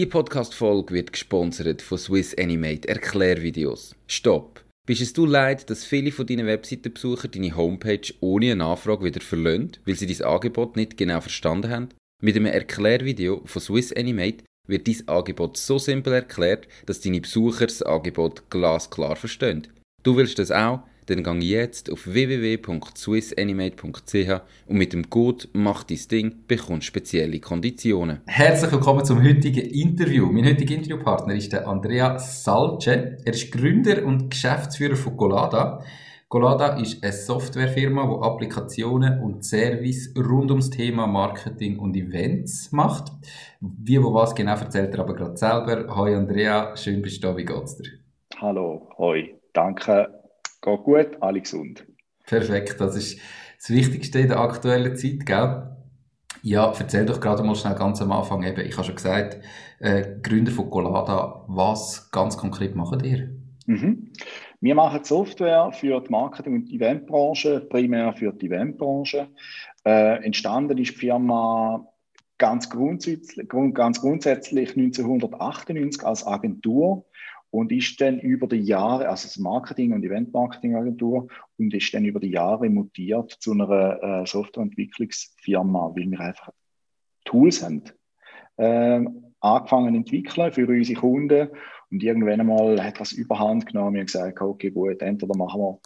Die Podcast-Folge wird gesponsert von Swiss Animate Erklärvideos. Stopp! Bist es du leid, dass viele von deinen Webseitenbesucher deine Homepage ohne eine Anfrage wieder verlöhnt, weil sie dein Angebot nicht genau verstanden haben? Mit einem Erklärvideo von Swiss Animate wird dein Angebot so simpel erklärt, dass deine Besucher das Angebot glasklar verstehen. Du willst das auch? Dann gang jetzt auf www.swissanimate.ch und mit dem Code «Mach dein Ding» bekommst spezielle Konditionen. Herzlich willkommen zum heutigen Interview. Mein heutiger Interviewpartner ist der Andrea Salce. Er ist Gründer und Geschäftsführer von Golada. Golada ist eine Softwarefirma, die Applikationen und Service rund ums Thema Marketing und Events macht. Wie, wo, was genau erzählt er aber gerade selber. Hoi Andrea, schön bist du da, wie geht's dir? Hallo, hoi, danke geht gut, alle gesund. Perfekt, das ist das Wichtigste in der aktuellen Zeit, gell? Ja, erzähl doch gerade mal schnell ganz am Anfang eben, ich habe schon gesagt, äh, Gründer von Colada, was ganz konkret machen ihr? Mhm. Wir machen Software für die Marketing- und Eventbranche, primär für die Eventbranche. Äh, entstanden ist die Firma ganz grundsätzlich, ganz grundsätzlich 1998 als Agentur und ist dann über die Jahre, also das Marketing- und Event-Marketing-Agentur, und ist dann über die Jahre mutiert zu einer äh, Softwareentwicklungsfirma, weil wir einfach Tools haben. Äh, angefangen entwickeln für unsere Kunden und irgendwann einmal hat das überhand genommen und gesagt, okay, gut, entweder machen wir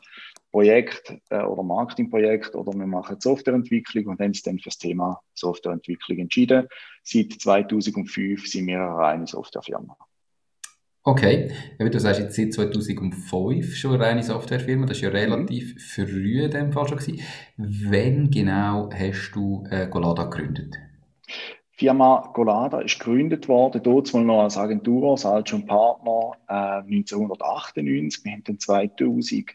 Projekt äh, oder Marketingprojekt oder wir machen Softwareentwicklung und haben uns dann für das Thema Softwareentwicklung entschieden. Seit 2005 sind wir eine reine Softwarefirma. Okay, du sagst jetzt seit 2005 schon eine reine Softwarefirma, das war ja relativ mhm. früh in dem Fall schon. Gewesen. Wann genau hast du äh, Golada gegründet? Die Firma Golada ist gegründet worden, dort mal noch als Agentur, als Altsche Partner äh, 1998. Wir haben dann 2000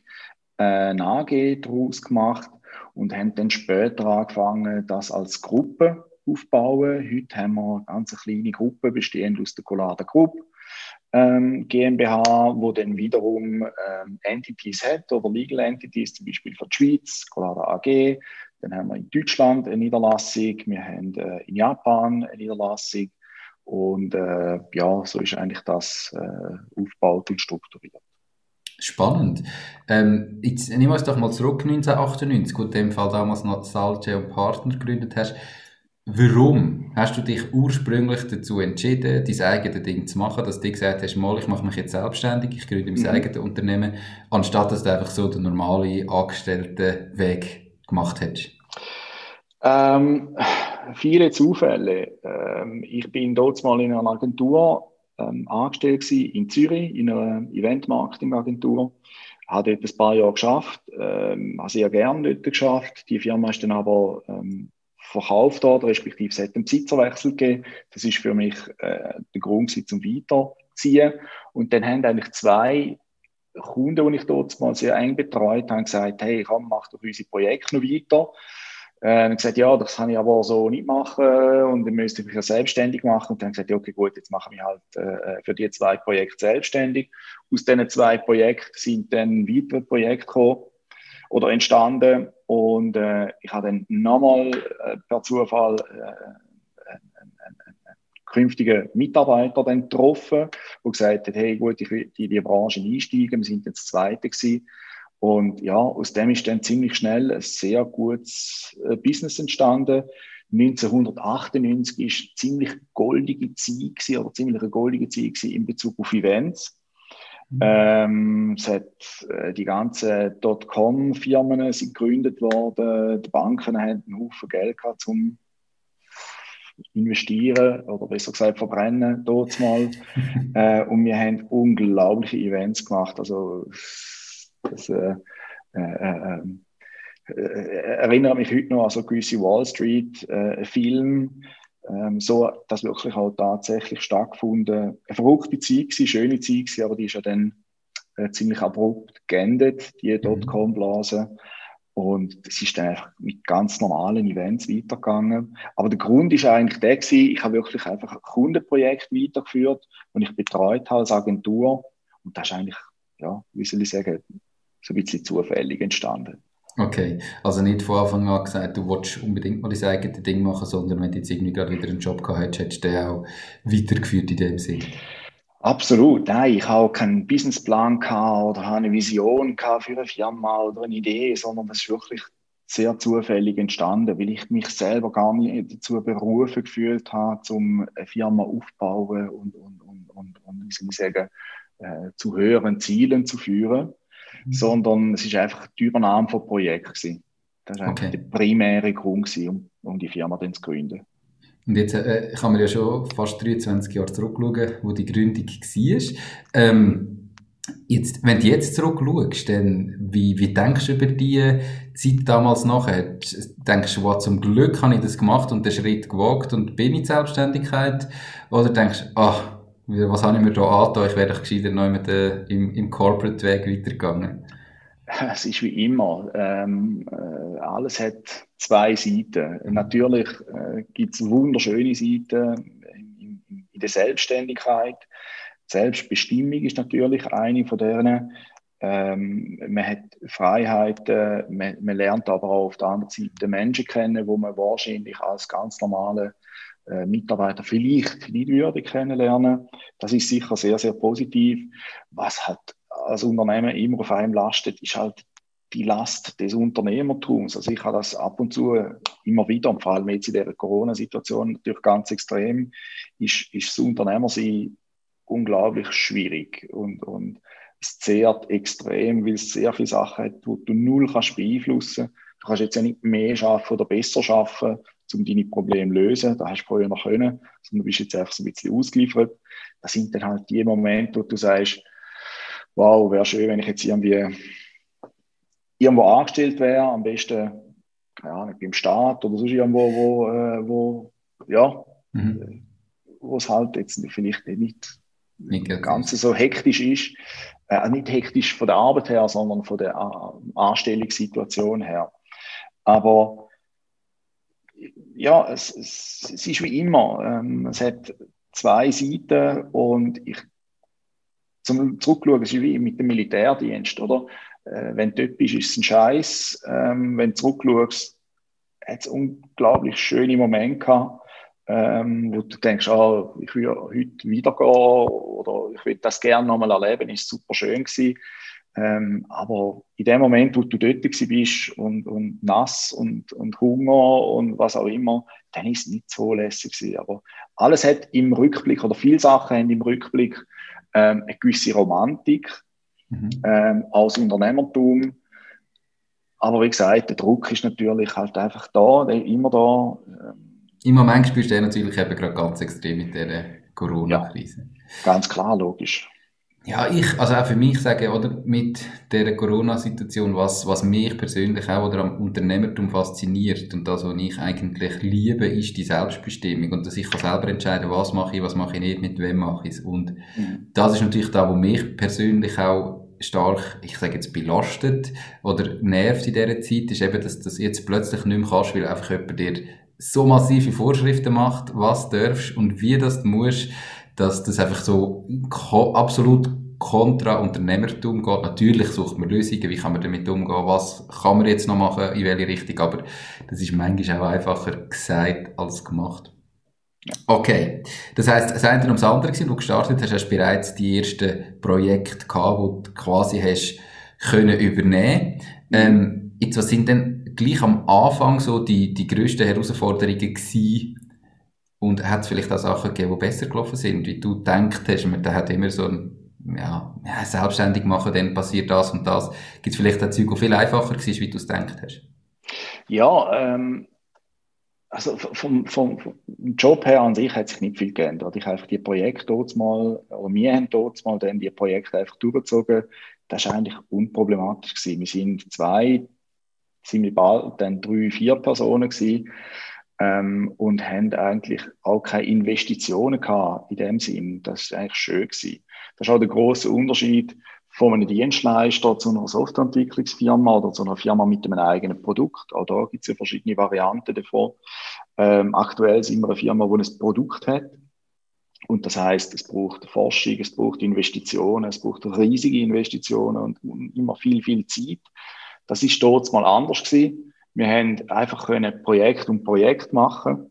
äh, eine AG daraus gemacht und haben dann später angefangen, das als Gruppe aufzubauen. Heute haben wir eine ganz kleine Gruppe, bestehend aus der Golada Group ähm, GmbH, wo dann wiederum ähm, Entities hat oder Legal Entities, zum Beispiel für die Schweiz, Colada AG. Dann haben wir in Deutschland eine Niederlassung, wir haben äh, in Japan eine Niederlassung und äh, ja, so ist eigentlich das äh, aufgebaut und strukturiert. Spannend. Ähm, jetzt nehmen wir uns doch mal zurück 1998, gut, in dem Fall damals noch Salce und Partner gegründet hast. Warum hast du dich ursprünglich dazu entschieden, dein eigenes Ding zu machen, dass du gesagt hast, mal, ich mache mich jetzt selbstständig, ich gründe mein mhm. eigenes Unternehmen, anstatt dass du einfach so den normalen Angestelltenweg gemacht hättest? Ähm, viele Zufälle. Ähm, ich bin dort mal in einer Agentur ähm, angestellt gewesen, in Zürich, in einer Event-Marketing-Agentur. Habe dort ein paar Jahre geschafft, ähm, habe sehr gerne dort geschafft. Die Firma ist dann aber ähm, verkauft worden, respektive es hat einen Besitzerwechsel gegeben. Das ist für mich äh, der Grund zum Weiterziehen. Und dann haben eigentlich zwei Kunden, die ich dort mal sehr eng betreut habe, gesagt, hey, komm, mach doch unsere Projekte noch weiter. Äh, und gesagt, ja, das kann ich aber so nicht machen und dann müsste ich mich ja selbstständig machen. Und dann gesagt, ja, okay, gut, jetzt mache ich halt äh, für die zwei Projekte selbstständig. Aus diesen zwei Projekten sind dann weitere Projekte gekommen oder entstanden. Und äh, ich habe dann nochmal äh, per Zufall äh, einen, einen, einen künftigen Mitarbeiter dann getroffen, der gesagt hat, hey gut, ich will in die Branche einsteigen. Wir sind jetzt Zweite gewesen. Und ja, aus dem ist dann ziemlich schnell ein sehr gutes äh, Business entstanden. 1998 ist ziemlich goldige Zeit oder ziemlich eine goldige Zeit in Bezug auf Events. Mhm. Ähm, es hat, äh, die ganzen Dotcom-Firmen sind gegründet worden, die Banken haben einen Haufen Geld gehabt zum investieren oder besser gesagt verbrennen dort mal. äh, und wir haben unglaubliche Events gemacht. Also das äh, äh, äh, äh erinnert mich heute noch an so gewisse Wall Street äh, Filme ähm, so dass wirklich auch tatsächlich stattgefunden. Eine verrückte Zeit gewesen, schöne Zeit gewesen, aber die ist ja dann äh, ziemlich abrupt geendet, die mhm. Dotcom-Blase. Und es ist dann einfach mit ganz normalen Events weitergegangen. Aber der Grund ist eigentlich der gewesen, ich habe wirklich einfach ein Kundenprojekt weitergeführt und ich betreut habe als Agentur. Und das ist eigentlich, ja, wie soll ich sagen, so ein bisschen zufällig entstanden. Okay, also nicht von Anfang an gesagt, du willst unbedingt mal dein eigenes Ding machen, sondern wenn du jetzt irgendwie gerade wieder einen Job gehabt hättest, hättest du den auch weitergeführt in dem Sinn. Absolut, nein, ich habe keinen Businessplan oder eine Vision für eine Firma oder eine Idee, sondern das ist wirklich sehr zufällig entstanden, weil ich mich selber gar nicht dazu berufen gefühlt habe, um eine Firma aufzubauen und, und, und, und, und wie soll ich sagen, äh, zu höheren Zielen zu führen, mhm. sondern es ist einfach die Übernahme von Projekten gewesen. Das war okay. der primäre Grund, gewesen, um, um die Firma dann zu gründen. Und jetzt äh, kann man ja schon fast 23 Jahre zurückschauen, wo die Gründung war. Ähm, jetzt, wenn du jetzt zurückschaust, dann, wie, wie denkst du über die Zeit damals nachher? Denkst du, wow, zum Glück habe ich das gemacht und den Schritt gewagt und bin in die Selbstständigkeit? Oder denkst du, ach, was habe ich mir da angetan? Ich wäre doch gescheiter noch mit, äh, im, im Corporate-Weg weitergegangen. Es ist wie immer. Ähm, äh, alles hat zwei Seiten. Mhm. Natürlich äh, gibt es wunderschöne Seiten in, in, in, der Selbstständigkeit. Selbstbestimmung ist natürlich eine von denen. Ähm, man hat Freiheiten, man, man, lernt aber auch auf der anderen Seite Menschen kennen, wo man wahrscheinlich als ganz normale äh, Mitarbeiter vielleicht nicht würde kennenlernen. Das ist sicher sehr, sehr positiv. Was hat als Unternehmen immer auf einem lastet, ist halt die Last des Unternehmertums. Also ich habe das ab und zu immer wieder, und vor allem jetzt in der Corona-Situation natürlich ganz extrem, ist, ist das Unternehmersein unglaublich schwierig und, und es zehrt extrem, weil es sehr viele Sachen hat, die du null kannst beeinflussen. Du kannst jetzt ja nicht mehr schaffen oder besser schaffen, um deine Probleme zu lösen. Da hast du vorher noch können, sondern du bist jetzt einfach so ein bisschen ausgeliefert. Das sind dann halt die Momente, wo du sagst, wow, wäre schön, wenn ich jetzt irgendwie irgendwo angestellt wäre, am besten keine Ahnung, beim Staat oder sonst irgendwo, wo, äh, wo ja, mhm. wo es halt jetzt vielleicht nicht, nicht ganz so hektisch ist. Äh, nicht hektisch von der Arbeit her, sondern von der Anstellungssituation her. Aber ja, es, es, es ist wie immer. Ähm, es hat zwei Seiten und ich zum Zurückschauen, es ist wie mit dem Militärdienst, oder? Äh, wenn du dort bist, ist es ein Scheiß. Ähm, wenn du zurückschaust, hat es unglaublich schöne Momente gehabt, ähm, wo du denkst, ah, ich will heute wieder gehen oder ich will das gerne nochmal erleben, ist super schön gewesen. Ähm, aber in dem Moment, wo du dort bist und, und nass und, und Hunger und was auch immer, dann ist es nicht so lässig gewesen. Aber alles hat im Rückblick oder viele Sachen haben im Rückblick ähm, eine gewisse Romantik mhm. ähm, als Unternehmertum. Aber wie gesagt, der Druck ist natürlich halt einfach da, der immer da. Ähm, Im Moment spürst du natürlich eben gerade ganz extrem mit dieser Corona-Krise. Ja, ganz klar, logisch. Ja, ich, also auch für mich sage, oder, mit der Corona-Situation, was, was mich persönlich auch oder am Unternehmertum fasziniert und das, was ich eigentlich liebe, ist die Selbstbestimmung und dass ich kann selber entscheiden, was mache ich, was mache ich nicht, mit wem mache ich es. Und mhm. das ist natürlich da, wo mich persönlich auch stark, ich sage jetzt, belastet oder nervt in dieser Zeit, ist eben, dass du das jetzt plötzlich nicht mehr kannst, weil einfach jemand dir so massive Vorschriften macht, was darfst und wie das du musst dass das einfach so absolut kontra Unternehmertum geht. Natürlich sucht man Lösungen, wie kann man damit umgehen, was kann man jetzt noch machen, in welche Richtung, aber das ist manchmal auch einfacher gesagt als gemacht. Okay, das heißt, das eine ums andere gewesen, wo du gestartet hast, hast du bereits die ersten Projekte gehabt, wo du quasi hast können übernehmen. Ähm, jetzt, was sind denn gleich am Anfang so die, die grössten Herausforderungen gewesen, und hat es vielleicht auch Sachen gegeben, die besser gelaufen sind, wie du gedacht hast, man hat immer so ein, ja, ja, selbstständig machen, dann passiert das und das. Gibt es vielleicht auch Zeug, die viel einfacher war, wie du es gedacht hast? Ja, ähm, also vom, vom, vom, Job her an sich hat sich nicht viel geändert. Ich habe einfach die Projekte dort mal, oder wir haben dort mal dann die Projekte einfach durchgezogen. Das war eigentlich unproblematisch gewesen. Wir sind zwei, ziemlich bald dann drei, vier Personen gewesen ähm, und haben eigentlich auch keine Investitionen gehabt in dem Sinn. Das war eigentlich schön gewesen. Das ist auch der große Unterschied von einem Dienstleister zu einer Softwareentwicklungsfirma oder zu einer Firma mit einem eigenen Produkt. Auch da gibt es ja verschiedene Varianten davon. Ähm, aktuell sind wir eine Firma, die ein Produkt hat. Und das heißt, es braucht Forschung, es braucht Investitionen, es braucht riesige Investitionen und immer viel, viel Zeit. Das ist dort mal anders gewesen. Wir haben einfach können Projekt um Projekt machen.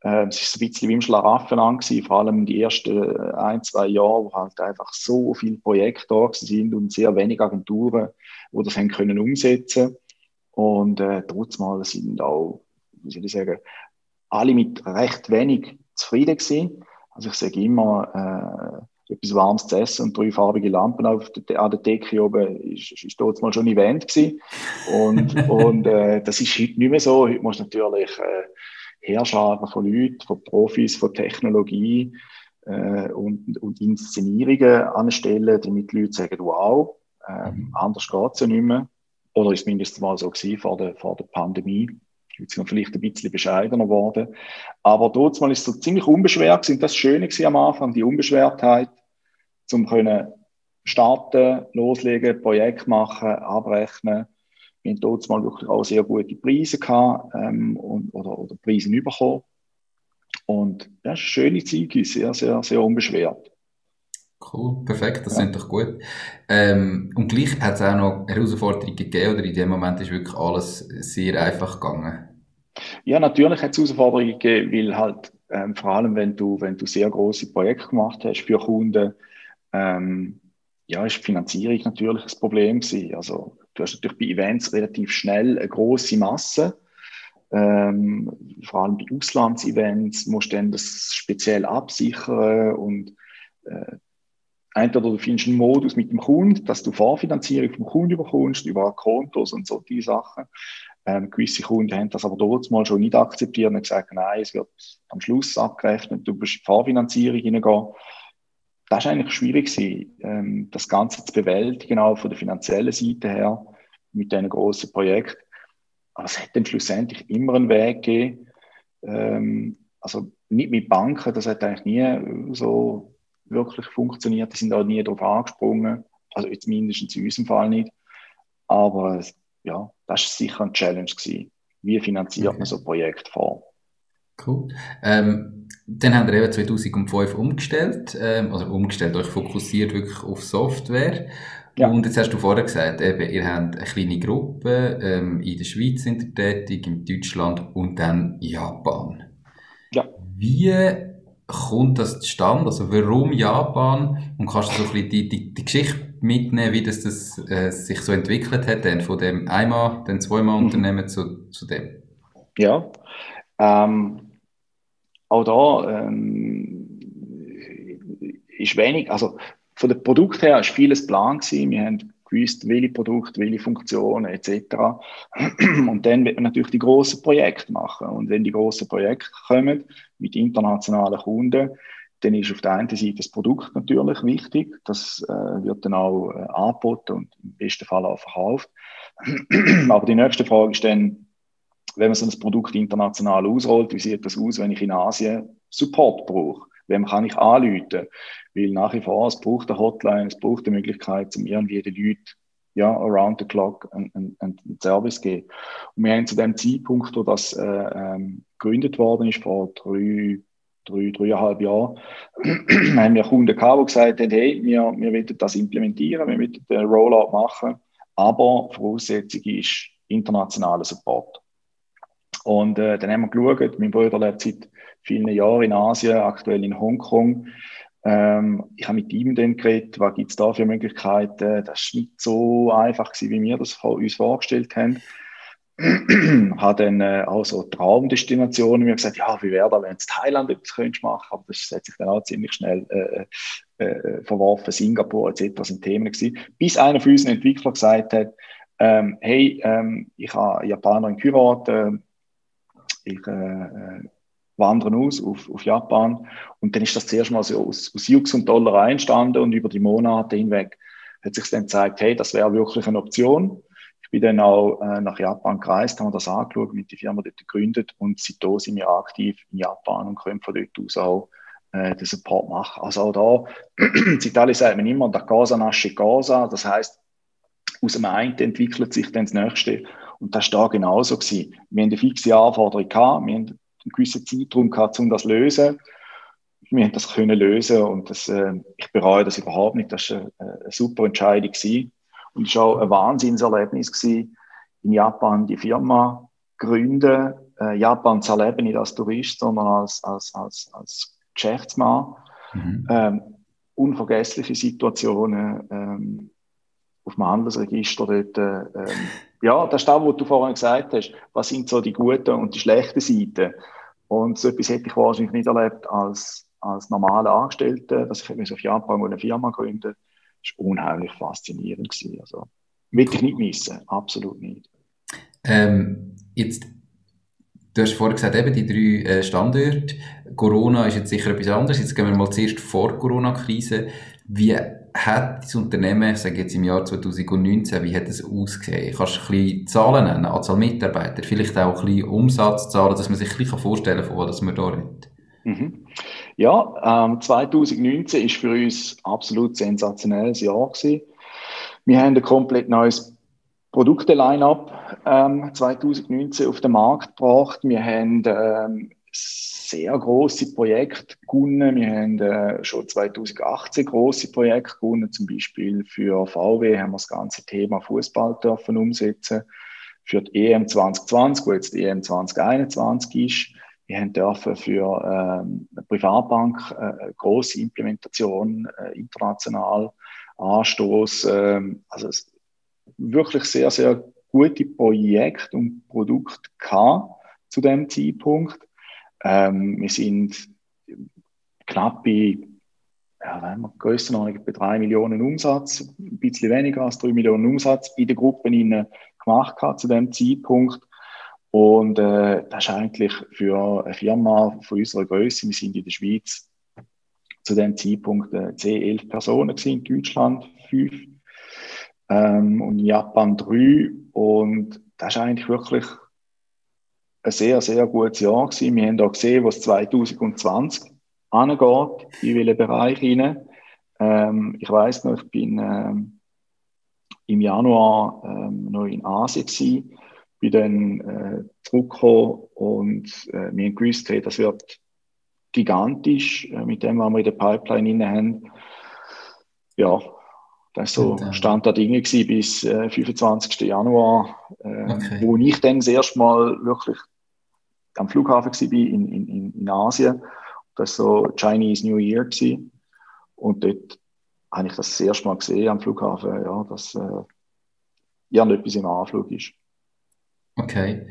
Äh, es ist ein bisschen wie im Schlaraffenland gewesen, vor allem die ersten ein, zwei Jahre, wo halt einfach so viele Projekte da sind und sehr wenig Agenturen, die das haben können umsetzen. Und äh, trotzdem sind auch, wie soll ich sagen, alle mit recht wenig zufrieden gewesen. Also ich sage immer, äh, etwas Warmes zu essen und drei farbige Lampen auf der, an der Decke oben, ist, ist dort mal schon ein Event gewesen. Und, und äh, das ist heute nicht mehr so. Heute muss natürlich äh, Herrscharen von Leuten, von Profis, von Technologie äh, und, und Inszenierungen anstellen, damit die Leute sagen, wow, äh, mhm. anders geht's ja nicht mehr. Oder ist mindestens mal so gewesen vor der, vor der Pandemie. Jetzt sind vielleicht ein bisschen bescheidener geworden. Aber dort mal ist es so ziemlich unbeschwert gewesen. Das Schöne am Anfang, die Unbeschwertheit, zum können starten, loslegen, Projekt machen, abrechnen. Wir haben dort mal wirklich auch sehr gute Preise gehabt, ähm, und, oder, oder Preise bekommen. Und das ist eine schöne Zeit, sehr, sehr, sehr unbeschwert. Cool, perfekt, das ja. sind doch gut. Ähm, und gleich hat es auch noch Herausforderungen gegeben, oder in dem Moment ist wirklich alles sehr einfach gegangen? Ja, natürlich hat es Herausforderungen gegeben, weil halt ähm, vor allem, wenn du, wenn du sehr große Projekte gemacht hast für Kunden, ähm, ja, ist die Finanzierung natürlich ein Problem gewesen. Also du hast natürlich bei Events relativ schnell eine große Masse. Ähm, vor allem bei Auslandsevents musst du dann das speziell absichern und äh, entweder du findest einen Modus mit dem Kunden, dass du Vorfinanzierung vom Kunden bekommst über Kontos und so die Sachen. Ähm, gewisse Kunden haben das aber dort mal schon nicht akzeptiert und gesagt, nein, es wird am Schluss abgerechnet, du musst in Vorfinanzierung hineingehen das war eigentlich schwierig, gewesen, ähm, das Ganze zu bewältigen, auch von der finanziellen Seite her, mit diesen grossen Projekten. Aber es hat dann schlussendlich immer einen Weg gegeben. Ähm, also nicht mit Banken, das hat eigentlich nie so wirklich funktioniert. Die sind auch nie darauf angesprungen. Also jetzt mindestens in unserem Fall nicht. Aber ja, das war sicher eine Challenge gewesen. Wie finanziert okay. man so ein Projekt vor? Cool. Ähm, dann haben wir eben 2005 umgestellt, ähm, also umgestellt, euch fokussiert wirklich auf Software. Ja. Und jetzt hast du vorher gesagt, eben, ihr habt eine kleine Gruppe, ähm, in der Schweiz sind ihr tätig, in Deutschland und dann Japan. Ja. Wie kommt das zustande? Also warum Japan? Und kannst du so ein bisschen die, die, die Geschichte mitnehmen, wie das, das äh, sich so entwickelt hat, dann von dem einmal, dann zweimal mhm. Unternehmen zu, zu dem? Ja, ähm, auch da ähm, ist wenig, also von dem Produkt her ist vieles Plan gewesen. Wir haben gewusst, welche Produkte, welche Funktionen etc. Und dann wird man natürlich die grossen Projekte machen. Und wenn die grossen Projekte kommen mit internationalen Kunden, dann ist auf der einen Seite das Produkt natürlich wichtig. Das äh, wird dann auch äh, angeboten und im besten Fall auch verkauft. Aber die nächste Frage ist dann, wenn man so ein Produkt international ausrollt, wie sieht das aus, wenn ich in Asien Support brauche? Wem kann ich anrufen? Weil nach wie vor, es braucht eine Hotline, es braucht eine Möglichkeit, um irgendwie den Leuten ja, around the clock einen, einen, Service geben. Und wir haben zu dem Zeitpunkt, wo das äh, ähm, gegründet worden ist, vor drei, drei, dreieinhalb Jahren, haben wir Kunden gehabt, die gesagt haben, hey, wir, wir wollen das implementieren, wir wollen den Rollout machen, aber Voraussetzung ist internationaler Support. Und äh, dann haben wir geschaut, mein Bruder lebt seit vielen Jahren in Asien, aktuell in Hongkong. Ähm, ich habe mit ihm dann geredet, was gibt es da für Möglichkeiten. Das war nicht so einfach, gewesen, wie wir das uns vorgestellt haben. habe dann äh, auch so Traumdestinationen mir gesagt, ja, wie wäre das, wenn es Thailand etwas könntest machen, aber das hat sich dann auch ziemlich schnell äh, äh, verworfen, Singapur etc. sind Themen gewesen, bis einer von unseren Entwicklern gesagt hat, ähm, hey, ähm, ich habe Japaner in Kurat, äh, ich wandere aus auf, auf Japan. Und dann ist das zuerst mal so aus, aus Jux und Dollerei entstanden und über die Monate hinweg hat sich dann gezeigt, hey, das wäre wirklich eine Option. Ich bin dann auch äh, nach Japan gereist, haben das angeschaut, mit der Firma dort gegründet und seitdem sind wir aktiv in Japan und können von dort aus auch äh, den Support machen. Also auch da, in Italien sagt man immer, da casa nasce cosa, das heißt, aus dem einen entwickelt sich dann das nächste. Und das war da genauso. Gewesen. Wir haben eine fixe Anforderung gehabt, wir haben einen gewissen Zeitraum gehabt, um das zu lösen. Wir haben das können lösen und das, äh, ich bereue das überhaupt nicht. Das war eine, eine super Entscheidung. Gewesen. Und es war auch ein Wahnsinnserlebnis gewesen, in Japan die Firma gründen, äh, Japan zu erleben, nicht als Tourist, sondern als, als, als, als Geschäftsmann. Mhm. Ähm, unvergessliche Situationen ähm, auf dem Handelsregister dort. Äh, ähm, ja, das ist das, was du vorhin gesagt hast. Was sind so die guten und die schlechten Seiten? Und so etwas hätte ich wahrscheinlich nicht erlebt als, als normaler Angestellter, dass ich auf Japan eine Firma gründen Das war unheimlich faszinierend. Gewesen. Also, will ich nicht missen, absolut nicht. Ähm, jetzt, du hast vorhin gesagt, eben die drei äh, Standorte. Corona ist jetzt sicher etwas anderes. Jetzt gehen wir mal zuerst vor Corona-Krise. Wie hat das Unternehmen, ich sage jetzt im Jahr 2019, wie hat es ausgesehen? Kannst du ein bisschen Zahlen nennen, Anzahl Mitarbeiter, vielleicht auch ein bisschen Umsatzzahlen, dass man sich ein bisschen vorstellen kann, von was man da redet? Mhm. Ja, ähm, 2019 ist für uns absolut sensationelles Jahr gewesen. Wir haben ein komplett neues Produkte-Line-up ähm, 2019 auf den Markt gebracht. Wir haben ähm, sehr große Projekte gewonnen. Wir haben äh, schon 2018 große Projekte gewonnen, zum Beispiel für VW haben wir das ganze Thema Fußball dürfen umsetzen. Für die EM 2020, wo jetzt die EM 2021 ist, wir haben dürfen für ähm, eine Privatbank äh, eine große Implementation äh, international Anstoß. Äh, also wirklich sehr, sehr gute Projekte und Produkte zu dem Zeitpunkt. Ähm, wir sind knapp bei, ja, wenn wir Grössenordnung bei 3 Millionen Umsatz, ein bisschen weniger als 3 Millionen Umsatz in den Gruppen gemacht hat zu dem Zeitpunkt. Und äh, das ist eigentlich für eine Firma von unserer Größe, wir sind in der Schweiz zu dem Zeitpunkt äh, 10, 11 Personen gewesen, in Deutschland 5 ähm, und in Japan 3. Und das ist eigentlich wirklich ein sehr, sehr gutes Jahr gewesen. Wir haben auch gesehen, was 2020 angeht, in welchen Bereich hinein. Ähm, ich weiß noch, ich bin ähm, im Januar ähm, noch in Asien gewesen, bin dann äh, zurückgekommen und äh, wir haben gewusst, hey, das wird gigantisch äh, mit dem, was wir in der Pipeline hinein haben. Ja, das war so Stand der Dinge gewesen bis äh, 25. Januar, äh, okay. wo ich dann das erste Mal wirklich am Flughafen war in, in, in Asien. Das war so Chinese New Year. Gewesen. Und dort habe ich das, das erste Mal gesehen am Flughafen, ja, dass äh, irgendetwas im Anflug ist. Okay.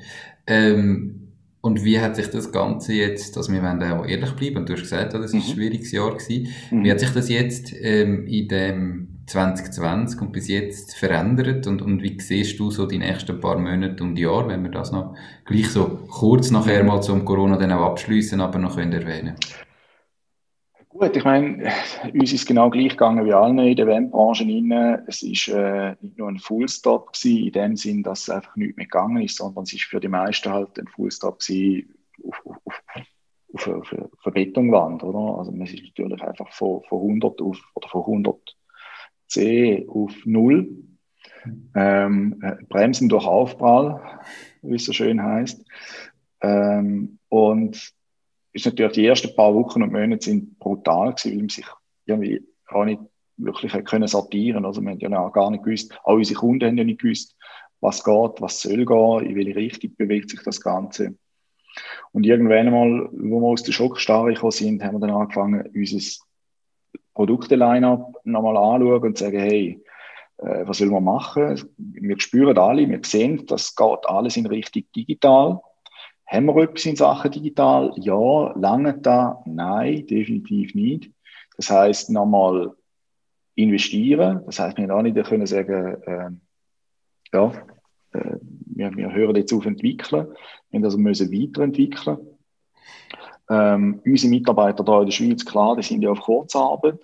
Ähm, und wie hat sich das Ganze jetzt, also wir wollen auch ehrlich bleiben, und du hast gesagt, das war ein mhm. schwieriges Jahr gewesen. Mhm. Wie hat sich das jetzt ähm, in dem 2020 und bis jetzt verändert und, und wie siehst du so die nächsten paar Monate und Jahre, wenn wir das noch gleich so kurz nachher mal zum Corona dann auch abschließen, aber noch können erwähnen? Gut, ich meine, uns ist genau gleich gegangen wie allen in der Eventbranche. Es ist äh, nicht nur ein Fullstop gewesen, in dem Sinn, dass es einfach nicht mehr gegangen ist, sondern es ist für die meisten halt ein Fullstop gewesen auf, auf, auf, auf, auf eine Betonwand, oder? Also man ist natürlich einfach von, von 100 auf, oder von 100 Auf Null. Ähm, äh, Bremsen durch Aufprall, wie es so schön heißt. Ähm, und ist natürlich die ersten paar Wochen und Monate sind brutal gewesen, weil man sich irgendwie auch nicht wirklich können sortieren. Also wir haben ja gar nicht gewusst, auch unsere Kunden haben ja nicht gewusst, was geht, was soll gehen, in welche Richtung bewegt sich das Ganze. Und irgendwann einmal, wo wir aus der Schockstarre gekommen sind, haben wir dann angefangen, unser Produkte-Line-Up nochmal anschauen und sagen, hey, äh, was will man machen? Wir spüren alle, wir sehen, das geht alles in Richtung digital. Haben wir etwas in Sachen digital? Ja. Lange da? Nein, definitiv nicht. Das heißt, nochmal investieren. Das heißt, wir auch nicht können sagen, äh, ja, äh, wir, wir hören jetzt auf entwickeln. Wir also müssen weiterentwickeln. Ähm, unsere Mitarbeiter da in der Schweiz, klar, die sind ja auf Kurzarbeit.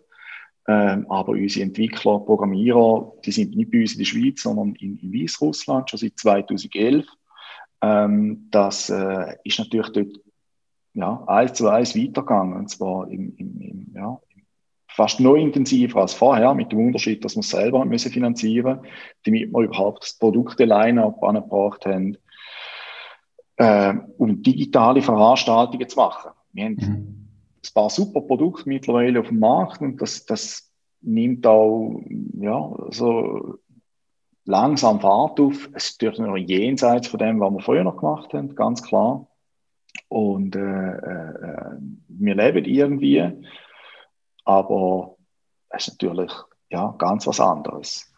Ähm, aber unsere Entwickler, Programmierer, die sind nicht bei uns in der Schweiz, sondern in, in Weißrussland schon seit 2011. Ähm, das äh, ist natürlich dort ja, eins zu eins weitergegangen. Und zwar im, im, im, ja, fast noch intensiver als vorher, mit dem Unterschied, dass wir es selber müssen finanzieren damit wir überhaupt das Produkte-Line-Up angebracht haben, äh, um digitale Veranstaltungen zu machen. Wir haben mhm. ein paar super Produkte mittlerweile auf dem Markt und das, das nimmt auch ja, so langsam Fahrt auf. Es ist natürlich noch jenseits von dem, was wir vorher noch gemacht haben, ganz klar. Und äh, äh, wir leben irgendwie, aber es ist natürlich ja, ganz was anderes.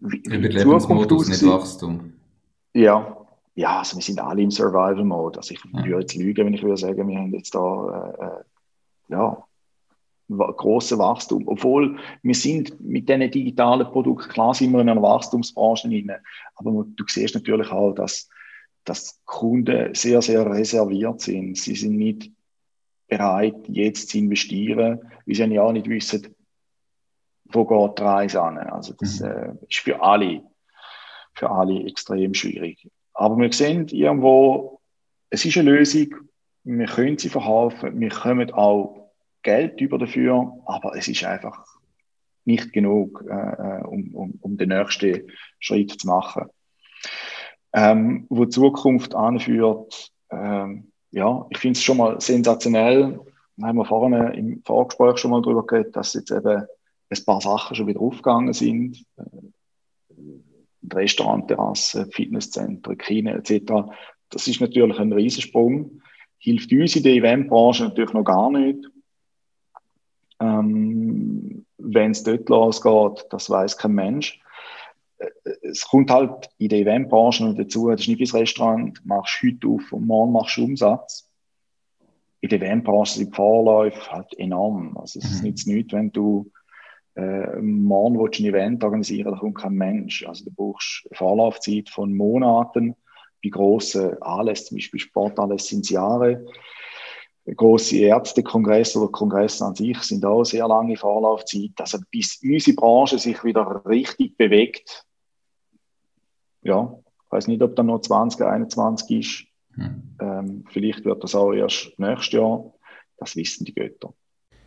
Überlebensmodus, nicht Wachstum. Ja, ja, also wir sind alle im Survival-Mode. Also ich ja. würde jetzt lügen, wenn ich würde sagen, wir haben jetzt da äh, äh ja, große Wachstum. Obwohl wir sind mit diesen digitalen Produkten, klar sind wir in einer Wachstumsbranche drin, aber du siehst natürlich auch, dass, dass Kunden sehr, sehr reserviert sind. Sie sind nicht bereit, jetzt zu investieren, weil sie ja auch nicht wissen, wo geht die Reise an. Also das mhm. äh, ist für alle, für alle extrem schwierig. Aber wir sehen irgendwo, es ist eine Lösung, wir können sie verkaufen, wir kommen auch Geld über dafür, aber es ist einfach nicht genug, äh, äh, um, um, um den nächsten Schritt zu machen. Ähm, wo die Zukunft anführt, ähm, ja, ich finde es schon mal sensationell. Da haben wir vorne im Vorgespräch schon mal darüber geredet, dass jetzt eben ein paar Sachen schon wieder aufgegangen sind. Restaurantterrassen, Fitnesszentren, Kino etc. Das ist natürlich ein Riesensprung. Hilft uns in der Eventbranche natürlich noch gar nicht. Ähm, Wenn es dort losgeht, das weiß kein Mensch. Äh, es kommt halt in der Eventbranche noch dazu, das ist nicht wie das Restaurant, machst heute auf und morgen machst du Umsatz. In der Eventbranche sind die Vorläufe halt enorm. Also es ist mhm. nichts, nichts, wenn du äh, morgen willst du ein Event organisieren, da kommt kein Mensch. Also du brauchst eine Vorlaufzeit von Monaten. Bei grossen Anlässen, zum Beispiel Sportanlässen, sind es Jahre große Ärztekongresse oder Kongresse an sich sind auch sehr lange Vorlaufzeit. Also bis unsere Branche sich wieder richtig bewegt, ja, ich weiß nicht, ob dann noch 2021 ist. Hm. Ähm, vielleicht wird das auch erst nächstes Jahr. Das wissen die Götter.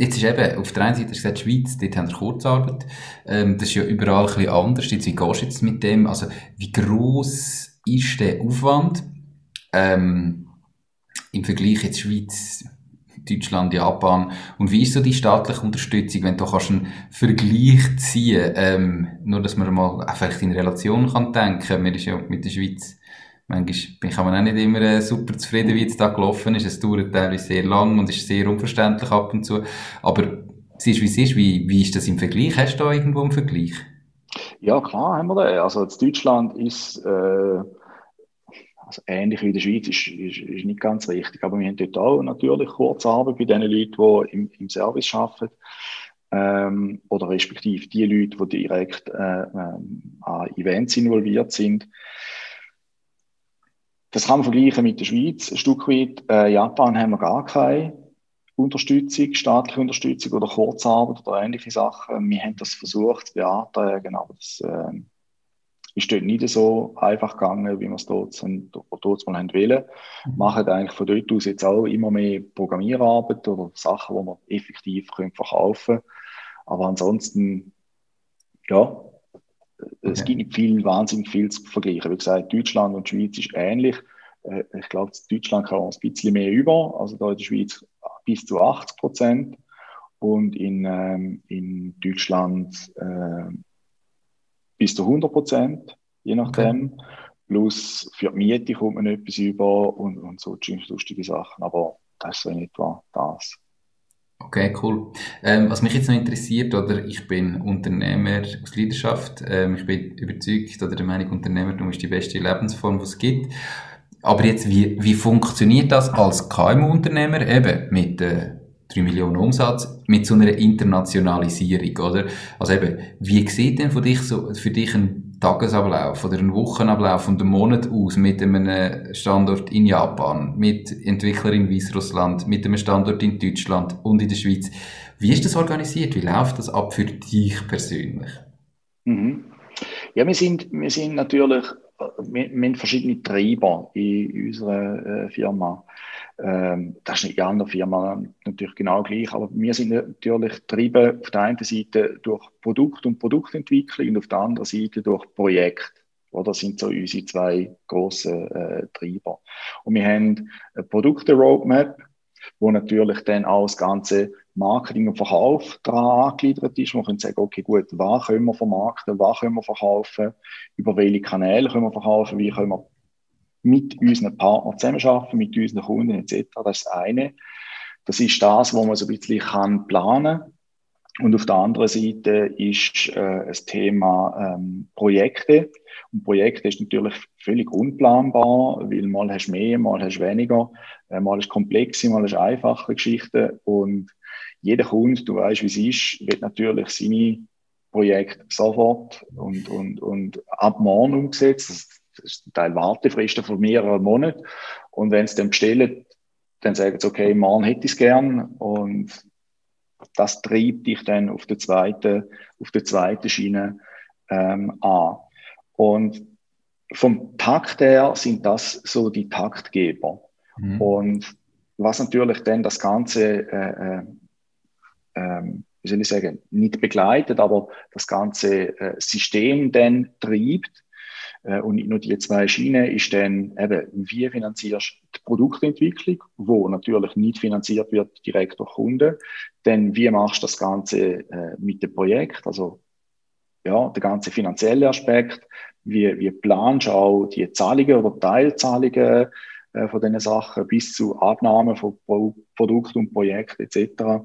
jetzt ist eben, auf der einen Seite gesagt, die Schweiz, dort haben wir Kurzarbeit. Ähm, das ist ja überall ein bisschen anders. Jetzt, wie gehst du jetzt mit dem? Also, wie gross ist der Aufwand? ähm, im Vergleich jetzt Schweiz, Deutschland, Japan. Und wie ist so die staatliche Unterstützung, wenn du kannst einen Vergleich ziehen, ähm, nur dass man mal vielleicht in Relation kann denken. Mir ist ja mit der Schweiz manchmal kann man auch nicht immer äh, super zufrieden, wie es da gelaufen ist. Es dauert teilweise sehr lang und ist sehr unverständlich ab und zu. Aber es ist, wie es ist. Wie, wie ist das im Vergleich? Hast du da irgendwo einen Vergleich? Ja, klar haben wir den. Also in Deutschland ist äh, also ähnlich wie in der Schweiz ist, ist, ist nicht ganz richtig, aber wir haben dort auch natürlich Kurzarbeit bei den Leuten, die im, im Service arbeiten. Ähm, oder respektive die Leute, die direkt äh, äh, an Events involviert sind. Das kann man vergleichen mit der Schweiz ein Stück weit. Äh, Japan haben wir gar keine Unterstützung, staatliche Unterstützung oder Kurzarbeit oder ähnliche Sachen. Wir haben das versucht zu beantragen, aber das äh, ist dort nicht so einfach gegangen, wie wir es dort, dort mal haben wollen. Mhm. Machen eigentlich von dort aus jetzt auch immer mehr Programmierarbeit oder Sachen, die wir effektiv können verkaufen können. Aber ansonsten, ja, es gibt nicht viel, wahnsinnig viel zu vergleichen. Wie gesagt, Deutschland und die Schweiz ist ähnlich. Äh, ich glaube, Deutschland kann man ein bisschen mehr über, also da in der Schweiz bis zu 80 Prozent und in, ähm, in Deutschland äh, bis zu 100 Prozent, je nachdem. Okay. Plus für die Miete kommt man etwas über und, und so lustige Sachen. Aber das ist so in etwa das. Okay, cool. Ähm, was mich jetzt noch interessiert, oder ich bin Unternehmer aus Leidenschaft. Ähm, ich bin überzeugt oder der Meinung, Unternehmertum ist die beste Lebensform, die es gibt. Aber jetzt, wie, wie funktioniert das als KMU-Unternehmer eben mit äh, 3 Millionen Umsatz, mit so einer Internationalisierung, oder? Also eben, wie sieht denn für dich so, für dich ein Tagesablauf oder ein Wochenablauf und einen Monat aus mit einem Standort in Japan, mit Entwicklern in Weißrussland, mit einem Standort in Deutschland und in der Schweiz? Wie ist das organisiert? Wie läuft das ab für dich persönlich? Mhm. Ja, wir sind, wir sind natürlich wir, wir haben verschiedene Treiber in unserer äh, Firma. Ähm, das ist nicht in anderen Firmen natürlich genau gleich, aber wir sind natürlich getrieben auf der einen Seite durch Produkt und Produktentwicklung und auf der anderen Seite durch Projekt. Oder sind so unsere zwei grossen äh, Treiber. Und wir haben eine Produkte-Roadmap, wo natürlich dann auch das ganze Marketing und Verkauf daran angegliedert ist. Man kann sagen, okay, gut, was können wir vermarkten, was können wir verkaufen, über welche Kanäle können wir verkaufen, wie können wir mit unseren Partnern zusammenarbeiten, mit unseren Kunden etc. Das ist das eine. Das ist das, wo man so ein bisschen kann planen und auf der anderen Seite ist äh, das Thema ähm, Projekte. Und Projekte ist natürlich völlig unplanbar, weil mal hast du mehr, mal hast du weniger, äh, mal ist komplexe, mal ist einfache Geschichten. Und jeder Kunde, du weißt, wie es ist, wird natürlich seine Projekte sofort und, und, und ab morgen umgesetzt. Das ist ein Teil Wartefristen von mehreren Monaten. Und wenn es dann bestellen, dann sagen sie, okay, morgen hätte ich es gern. Und das treibt dich dann auf der zweiten, auf der zweiten Schiene ähm, an. Und vom Takt her sind das so die Taktgeber. Mhm. Und was natürlich dann das Ganze äh, äh, ähm, wie soll ich sagen, nicht begleitet, aber das ganze äh, System dann treibt. Äh, und nicht nur die zwei Schienen ist dann eben, wie finanzierst du die Produktentwicklung, wo natürlich nicht finanziert wird direkt durch Kunden. Dann wie machst du das Ganze äh, mit dem Projekt, also ja, der ganze finanzielle Aspekt, wie, wie planst du auch die Zahlungen oder Teilzahlungen äh, von diesen Sachen bis zu Abnahmen von Pro Produkt und Projekt etc.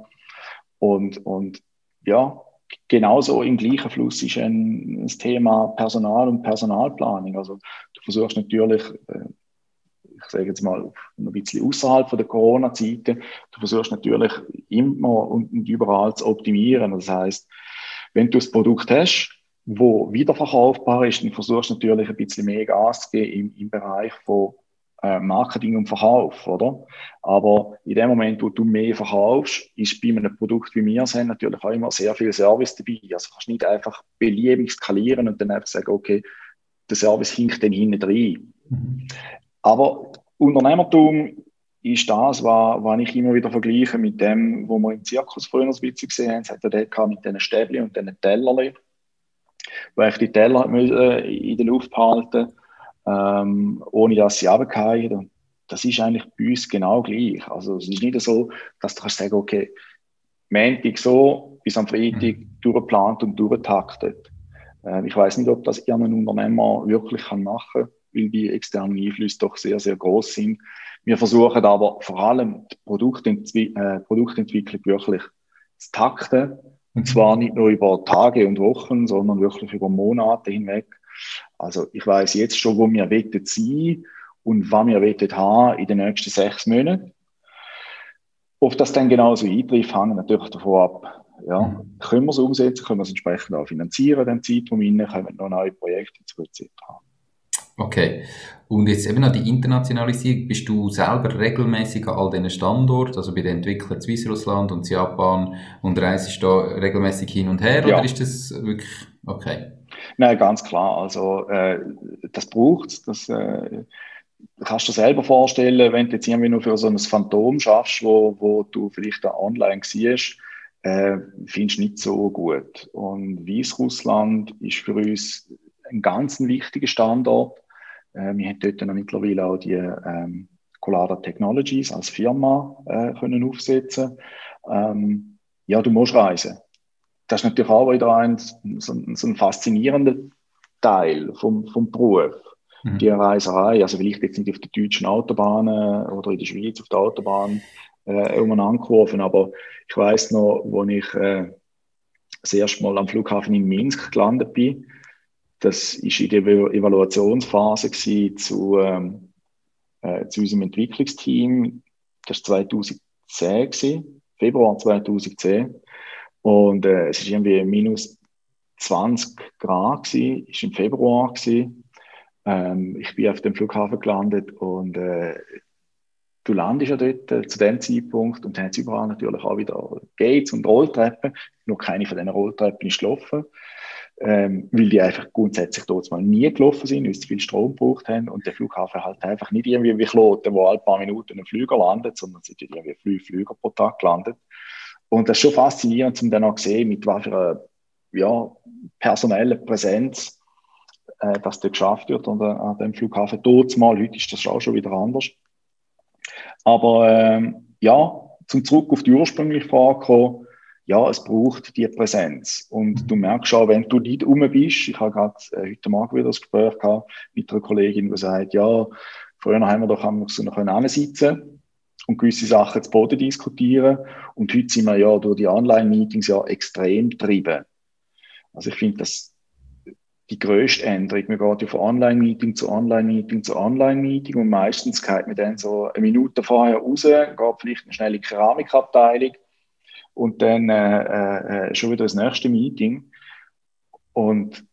Und, und ja, genauso im gleichen Fluss ist ein, das Thema Personal und Personalplanung. Also du versuchst natürlich, äh, ich sage jetzt mal, ein bisschen außerhalb von der Corona-Zeiten, du versuchst natürlich immer und, überall zu optimieren. Das heißt, wenn du das Produkt hast, wo wiederverkaufbar ist, dann versuchst du natürlich ein bisschen mehr Gas zu geben im, im Bereich von äh, Marketing und Verkauf, oder? Aber in dem Moment, wo du mehr verkaufst, ist bei einem Produkt wie wir sind natürlich auch immer sehr viel Service dabei. Also kannst nicht einfach beliebig skalieren und dann einfach sagen, okay, der Service hinkt dann hinten rein. Mhm. Aber Unternehmertum ist das, was, was ich immer wieder vergleiche mit dem, wo wir im Zirkus früher das Witz gesehen haben. Es hat ja mit diesen Stäbchen und diesen Tellerli, wo ich die Teller in der Luft behalten ähm, ohne dass sie runterfallen. Das ist eigentlich bei uns genau gleich. Also es ist nicht so, dass du kannst sagen, okay, Montag so bis am Freitag mhm. durchgeplant und durchgetaktet. Äh, ich weiß nicht, ob das irgendein Unternehmer wirklich kann machen kann, weil die externen Einflüsse doch sehr, sehr groß sind. Wir versuchen aber vor allem die Produktentwi äh, Produktentwicklung wirklich zu takten. Und mhm. zwar nicht nur über Tage und Wochen, sondern wirklich über Monate hinweg. Also ich weiß jetzt schon, wo wir wettet sein und was wir haben in den nächsten sechs Monaten. Ob das dann genauso eintrifft, hängt natürlich davon ab. Ja, mhm. können wir es umsetzen, können wir es entsprechend auch finanzieren, den Zeitraum rein, können wir noch neue Projekte zu etc. Okay. Und jetzt eben noch die Internationalisierung. Bist du selber regelmäßig an all diesen Standorten, also bei den Entwicklern zu Weißrussland und Japan und reist da regelmäßig hin und her? Ja. Oder ist das wirklich, okay? Nein, ganz klar. Also äh, das braucht das äh, kannst du dir selber vorstellen, wenn du jetzt irgendwie nur für so ein Phantom schaffst, wo, wo du vielleicht da online siehst, äh, findest du nicht so gut. Und Weißrussland ist für uns ein ganz wichtiger Standort. Äh, wir haben dort dann mittlerweile auch die ähm, Colada Technologies als Firma äh, können aufsetzen. Ähm, ja, du musst reisen das ist natürlich auch wieder ein, so, so ein faszinierender Teil vom, vom Beruf. Mhm. Die Reiserei, also vielleicht jetzt nicht auf der deutschen Autobahn oder in der Schweiz auf der Autobahn äh, umeinander. Aber ich weiß noch, wo ich äh, das erste Mal am Flughafen in Minsk gelandet bin, das ist in der Evaluationsphase zu, ähm, äh, zu unserem Entwicklungsteam. Das war 2010 gewesen, Februar 2010. Und äh, es ist irgendwie minus 20 Grad ist im Februar. Ähm, ich bin auf dem Flughafen gelandet und äh, du landest ja dort äh, zu dem Zeitpunkt und dann hat es überall natürlich auch wieder Gates und Rolltreppen. Nur keine von diesen Rolltreppen ist gelaufen, ähm, weil die einfach grundsätzlich dort mal nie gelaufen sind, weil sie viel Strom gebraucht haben und der Flughafen halt einfach nicht irgendwie wie Kloten, wo alle paar Minuten ein Flüger landet, sondern es sind irgendwie fünf Flüger pro Tag gelandet. Und das ist schon faszinierend, um dann auch zu sehen, mit einer ja, personellen Präsenz äh, das dort geschafft wird an, an dem Flughafen. Dort mal, heute ist das auch schon wieder anders. Aber ähm, ja, zum zurück auf die ursprüngliche Frage kommen, ja, es braucht die Präsenz. Und du merkst auch, wenn du nicht rum bist, ich habe gerade äh, heute Morgen wieder das Gespräch gehabt mit einer Kollegin, die sagt, ja, früher haben wir doch haben so noch sitzen und gewisse Sachen zu Boden diskutieren. Und heute sind wir ja durch die Online-Meetings ja extrem getrieben. Also ich finde, das die größte Änderung. Man geht ja von Online-Meeting zu Online-Meeting zu Online-Meeting und meistens geht man dann so eine Minute vorher raus, geht vielleicht eine schnelle Keramikabteilung und dann äh, äh, schon wieder das nächste Meeting. Und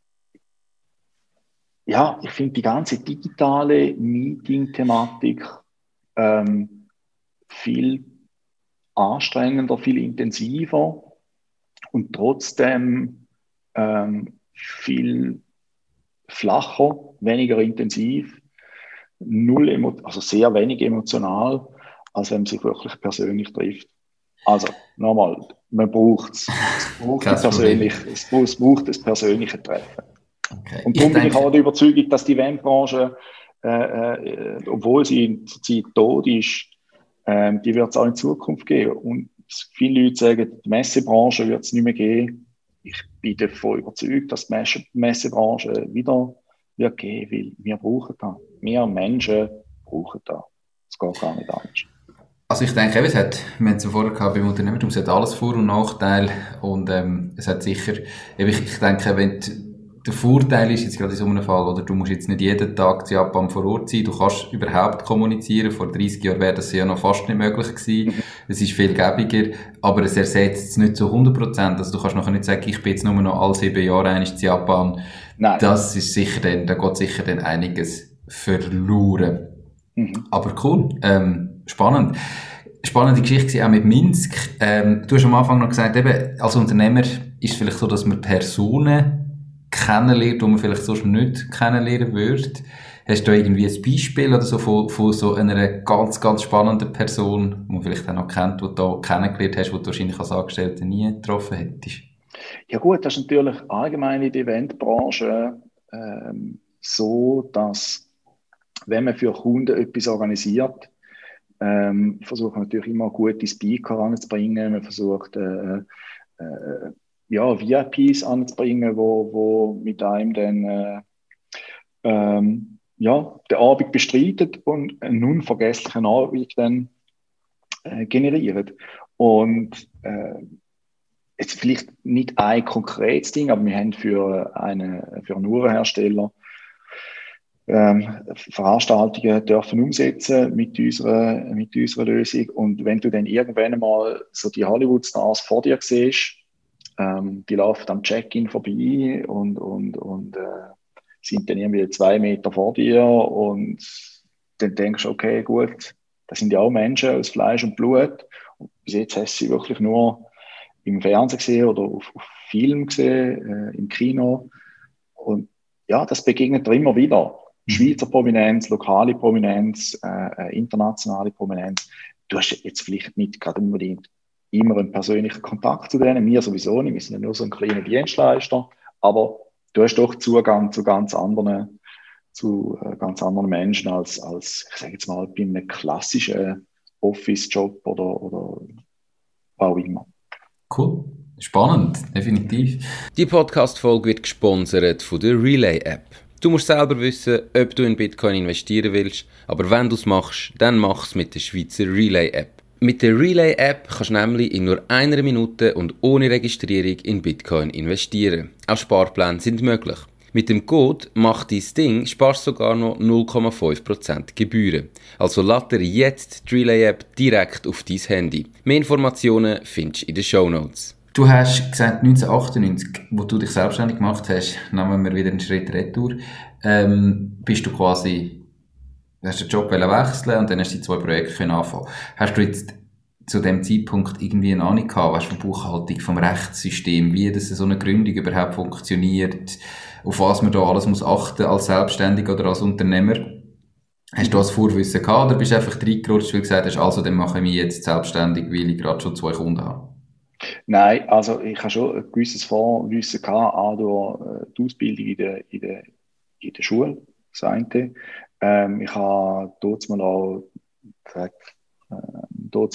ja, ich finde die ganze digitale Meeting-Thematik ähm, viel anstrengender, viel intensiver und trotzdem ähm, viel flacher, weniger intensiv, null also sehr wenig emotional, als wenn man sich wirklich persönlich trifft. Also, nochmal, man braucht es. Es braucht, persönlich, es braucht das persönliche Treffen. Okay. Und darum bin ich auch der Überzeugung, dass die Eventbranche, äh, äh, obwohl sie zurzeit tot ist, äh, die wird es auch in Zukunft geben. Und viele Leute sagen, die Messebranche wird es nicht mehr geben ich bin davon überzeugt, dass die Messebranche wieder wird gehen, weil wir brauchen da. Wir Menschen brauchen da. Es geht gar nicht anders. Also ich denke, es hat, wir haben es ja vorher gehabt beim Unternehmertum, es hat alles Vor- und Nachteile und ähm, es hat sicher, ich, ich denke, wenn die, der Vorteil ist jetzt gerade in so einem Fall, oder du musst jetzt nicht jeden Tag zu Japan vor Ort sein, du kannst überhaupt kommunizieren. Vor 30 Jahren wäre das ja noch fast nicht möglich gewesen. Mhm. Es ist viel gäbiger, aber es ersetzt es nicht zu 100 Prozent. Also du kannst nachher nicht sagen, ich bin jetzt nur noch alle sieben Jahre einig zu Japan. Nein. Das ist sicher dann, da geht sicher dann einiges verloren. Mhm. Aber cool, ähm, spannend spannende Geschichte auch mit Minsk. Ähm, du hast am Anfang noch gesagt, eben, als Unternehmer ist es vielleicht so, dass man Personen kennenlernt, die man vielleicht sonst nicht kennenlernen würde. Hast du irgendwie ein Beispiel oder so von, von so einer ganz, ganz spannenden Person, die man vielleicht auch noch kennt, die du kennengelernt hast, die du wahrscheinlich als Angestellte nie getroffen hättest? Ja gut, das ist natürlich allgemein in der Eventbranche ähm, so, dass wenn man für Kunden etwas organisiert, ähm, versucht man natürlich immer gute Speaker anzubringen, man versucht äh, äh, ja, VIPs anzubringen, wo, wo mit einem dann äh, ähm, ja, den Abend bestreitet und einen unvergesslichen Abend dann äh, generiert. Und äh, jetzt vielleicht nicht ein konkretes Ding, aber wir haben für, eine, für einen Uhrenhersteller ähm, Veranstaltungen dürfen umsetzen mit unserer, mit unserer Lösung. Und wenn du dann irgendwann mal so die Hollywood-Stars vor dir siehst, ähm, die laufen am Check-in vorbei und, und, und äh, sind dann irgendwie zwei Meter vor dir und dann denkst du, okay, gut, das sind ja auch Menschen aus Fleisch und Blut. Und bis jetzt hast du sie wirklich nur im Fernsehen gesehen oder auf, auf Film gesehen, äh, im Kino. Und ja, das begegnet dir immer wieder. Mhm. Schweizer Prominenz, lokale Prominenz, äh, äh, internationale Prominenz. Du hast jetzt vielleicht nicht gerade unbedingt immer einen persönlichen Kontakt zu denen. Wir sowieso nicht, wir sind ja nur so ein kleiner Dienstleister, aber du hast doch Zugang zu ganz anderen, zu äh, ganz anderen Menschen als, als ich sage jetzt mal, bei einem klassischen Office-Job oder, oder auch immer. Cool. Spannend, definitiv. Die Podcast-Folge wird gesponsert von der Relay-App. Du musst selber wissen, ob du in Bitcoin investieren willst, aber wenn du es machst, dann mach es mit der Schweizer Relay-App. Mit der Relay-App kannst du nämlich in nur einer Minute und ohne Registrierung in Bitcoin investieren. Auch Sparpläne sind möglich. Mit dem Code «Mach dein Ding» sparst sogar noch 0,5% Gebühren. Also lad jetzt die Relay-App direkt auf dein Handy. Mehr Informationen findest du in den Show Notes. Du hast gesagt, 1998, wo du dich selbstständig gemacht hast, nehmen wir wieder einen Schritt retour, ähm, bist du quasi hast den Job wechseln und dann hast du die zwei Projekte anfangen Hast du jetzt zu dem Zeitpunkt irgendwie eine Ahnung gehabt, weißt, von Buchhaltung, vom Rechtssystem, wie das so eine Gründung überhaupt funktioniert, auf was man da alles muss achten als Selbstständiger oder als Unternehmer? Hast du das Vorwissen gehabt oder bist du einfach reingerutscht, weil du gesagt hast, also dann mache ich mich jetzt selbstständig, weil ich gerade schon zwei Kunden habe? Nein, also ich habe schon ein gewisses Vorwissen gehabt, auch durch äh, die Ausbildung in der, in der, in der Schule, das eine. Ähm, ich habe dort mal äh,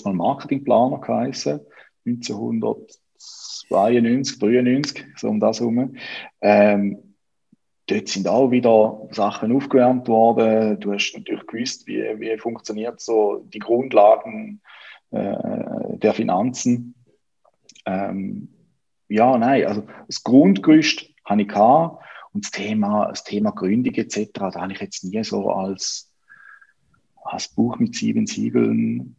mal Marketingplaner geheißen, 1992, 93, so um das herum. Ähm, dort sind auch wieder Sachen aufgewärmt worden. Du hast natürlich gewusst, wie, wie funktioniert so die Grundlagen äh, der Finanzen. Ähm, ja, nein, also das Grundgerüst habe ich gehabt. Und das Thema, das Thema Gründung etc., da habe ich jetzt nie so als, als Buch mit sieben Siegeln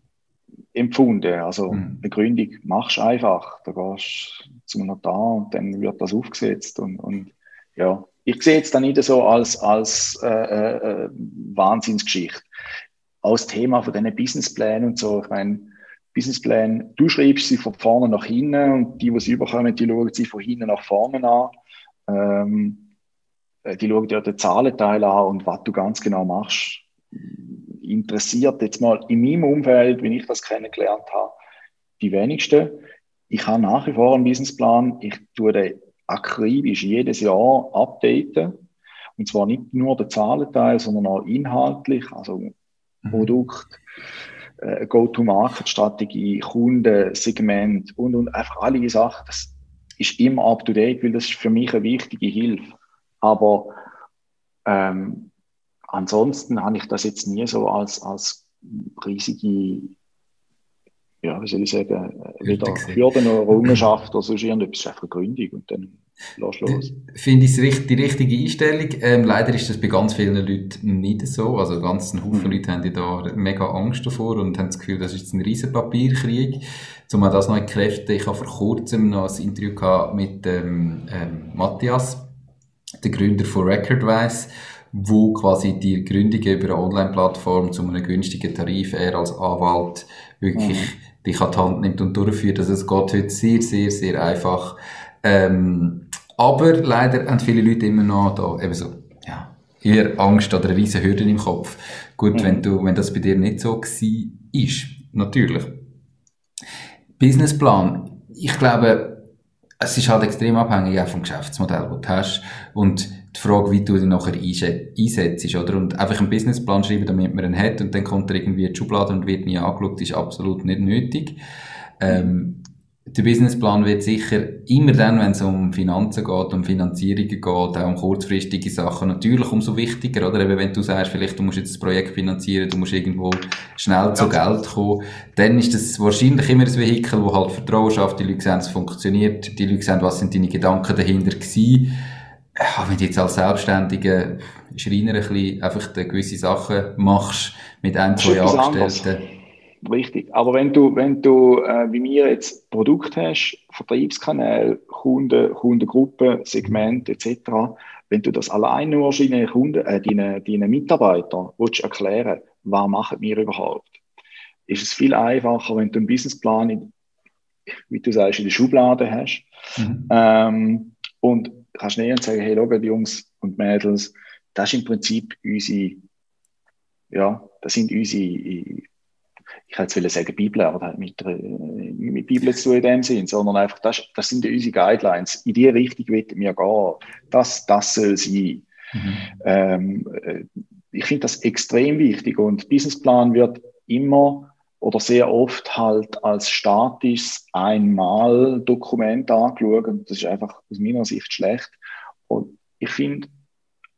empfunden. Also mhm. eine Gründung machst du einfach. Da gehst du zum Notar und dann wird das aufgesetzt. Und, und ja, ich sehe jetzt da nicht so als, als äh, äh, Wahnsinnsgeschichte. Als Thema von diesen Businessplänen und so, ich meine, Businesspläne, du schreibst sie von vorne nach hinten und die, die sie überkommen, die schauen sie von hinten nach vorne an. Ähm, äh, die schauen dir den Zahlenteil an und was du ganz genau machst. Interessiert jetzt mal in meinem Umfeld, wenn ich das kennengelernt habe, die wenigsten. Ich habe nach wie vor einen Businessplan. Ich tue den akribisch jedes Jahr updaten. Und zwar nicht nur den Zahlenteil, sondern auch inhaltlich, also mhm. Produkt, äh, Go-to-Market-Strategie, Kunden, Segment und, und einfach alle Sachen. Das ist immer up to date, weil das ist für mich eine wichtige Hilfe. Aber ähm, ansonsten habe ich das jetzt nie so als, als riesige, ja, wie soll ich sagen, weder Hürden oder Errungenschaft oder so irgendetwas, einfach eine Gründung und dann los los. Finde ich es die richtige Einstellung. Ähm, leider ist das bei ganz vielen Leuten nicht so. Also ganz ein Haufen mhm. Leute haben da mega Angst davor und haben das Gefühl, das ist jetzt ein riesen Papierkrieg. Um das noch entkräften, ich habe vor kurzem noch ein Interview gehabt mit ähm, ähm, Matthias der Gründer von Recordwise, wo quasi die Gründung über eine Online-Plattform zu einem günstigen Tarif er als Anwalt wirklich mhm. dich an die Hand nimmt und durchführt. Also es geht heute sehr, sehr, sehr einfach. Ähm, aber leider haben viele Leute immer noch da eben so, ja, eher Angst oder eine riesen Hürde im Kopf. Gut, mhm. wenn du, wenn das bei dir nicht so war, ist, natürlich. Businessplan. Ich glaube, es ist halt extrem abhängig auch vom Geschäftsmodell, das du hast. Und die Frage, wie du ihn nachher einsetzt, oder? Und einfach einen Businessplan schreiben, damit man ihn hat, und dann kommt er irgendwie in die Schublade und wird nie angeschaut, ist absolut nicht nötig. Ähm, der Businessplan wird sicher immer dann, wenn es um Finanzen geht, um Finanzierungen geht, auch um kurzfristige Sachen, natürlich umso wichtiger, oder? Eben wenn du sagst, vielleicht du musst jetzt das Projekt finanzieren, du musst irgendwo schnell zu Geld kommen, dann ist das wahrscheinlich immer ein Vehikel, wo halt Vertrauen schafft, die Leute sehen, es funktioniert, die Leute sehen, was sind deine Gedanken dahinter gewesen. Ja, wenn du jetzt als Selbstständiger Schreiner ein bisschen einfach gewisse Sachen machst, mit ein, zwei Angestellten, Richtig. Aber wenn du, wenn du, äh, wie mir jetzt Produkt hast, Vertriebskanäle, Kunden, Kundengruppen, Segment etc., wenn du das allein nur deinen Kunden, äh, deinen, deinen Mitarbeitern willst erklären, was machen wir überhaupt, ist es viel einfacher, wenn du einen Businessplan, in, wie du sagst, in der Schublade hast mhm. ähm, und kannst näher sagen, hey, schau, Jungs und Mädels, das ist im Prinzip unsere, ja, das sind unsere ich hätte jetzt sagen Bibel, aber das hat mit, äh, mit Bibel zu in dem Sinn, sondern einfach, das, das sind unsere Guidelines. In die Richtung wollen wir gehen. Das, das soll sein. Mhm. Ähm, äh, ich finde das extrem wichtig und Businessplan wird immer oder sehr oft halt als statisches Einmal-Dokument angeschaut und das ist einfach aus meiner Sicht schlecht. Und ich finde,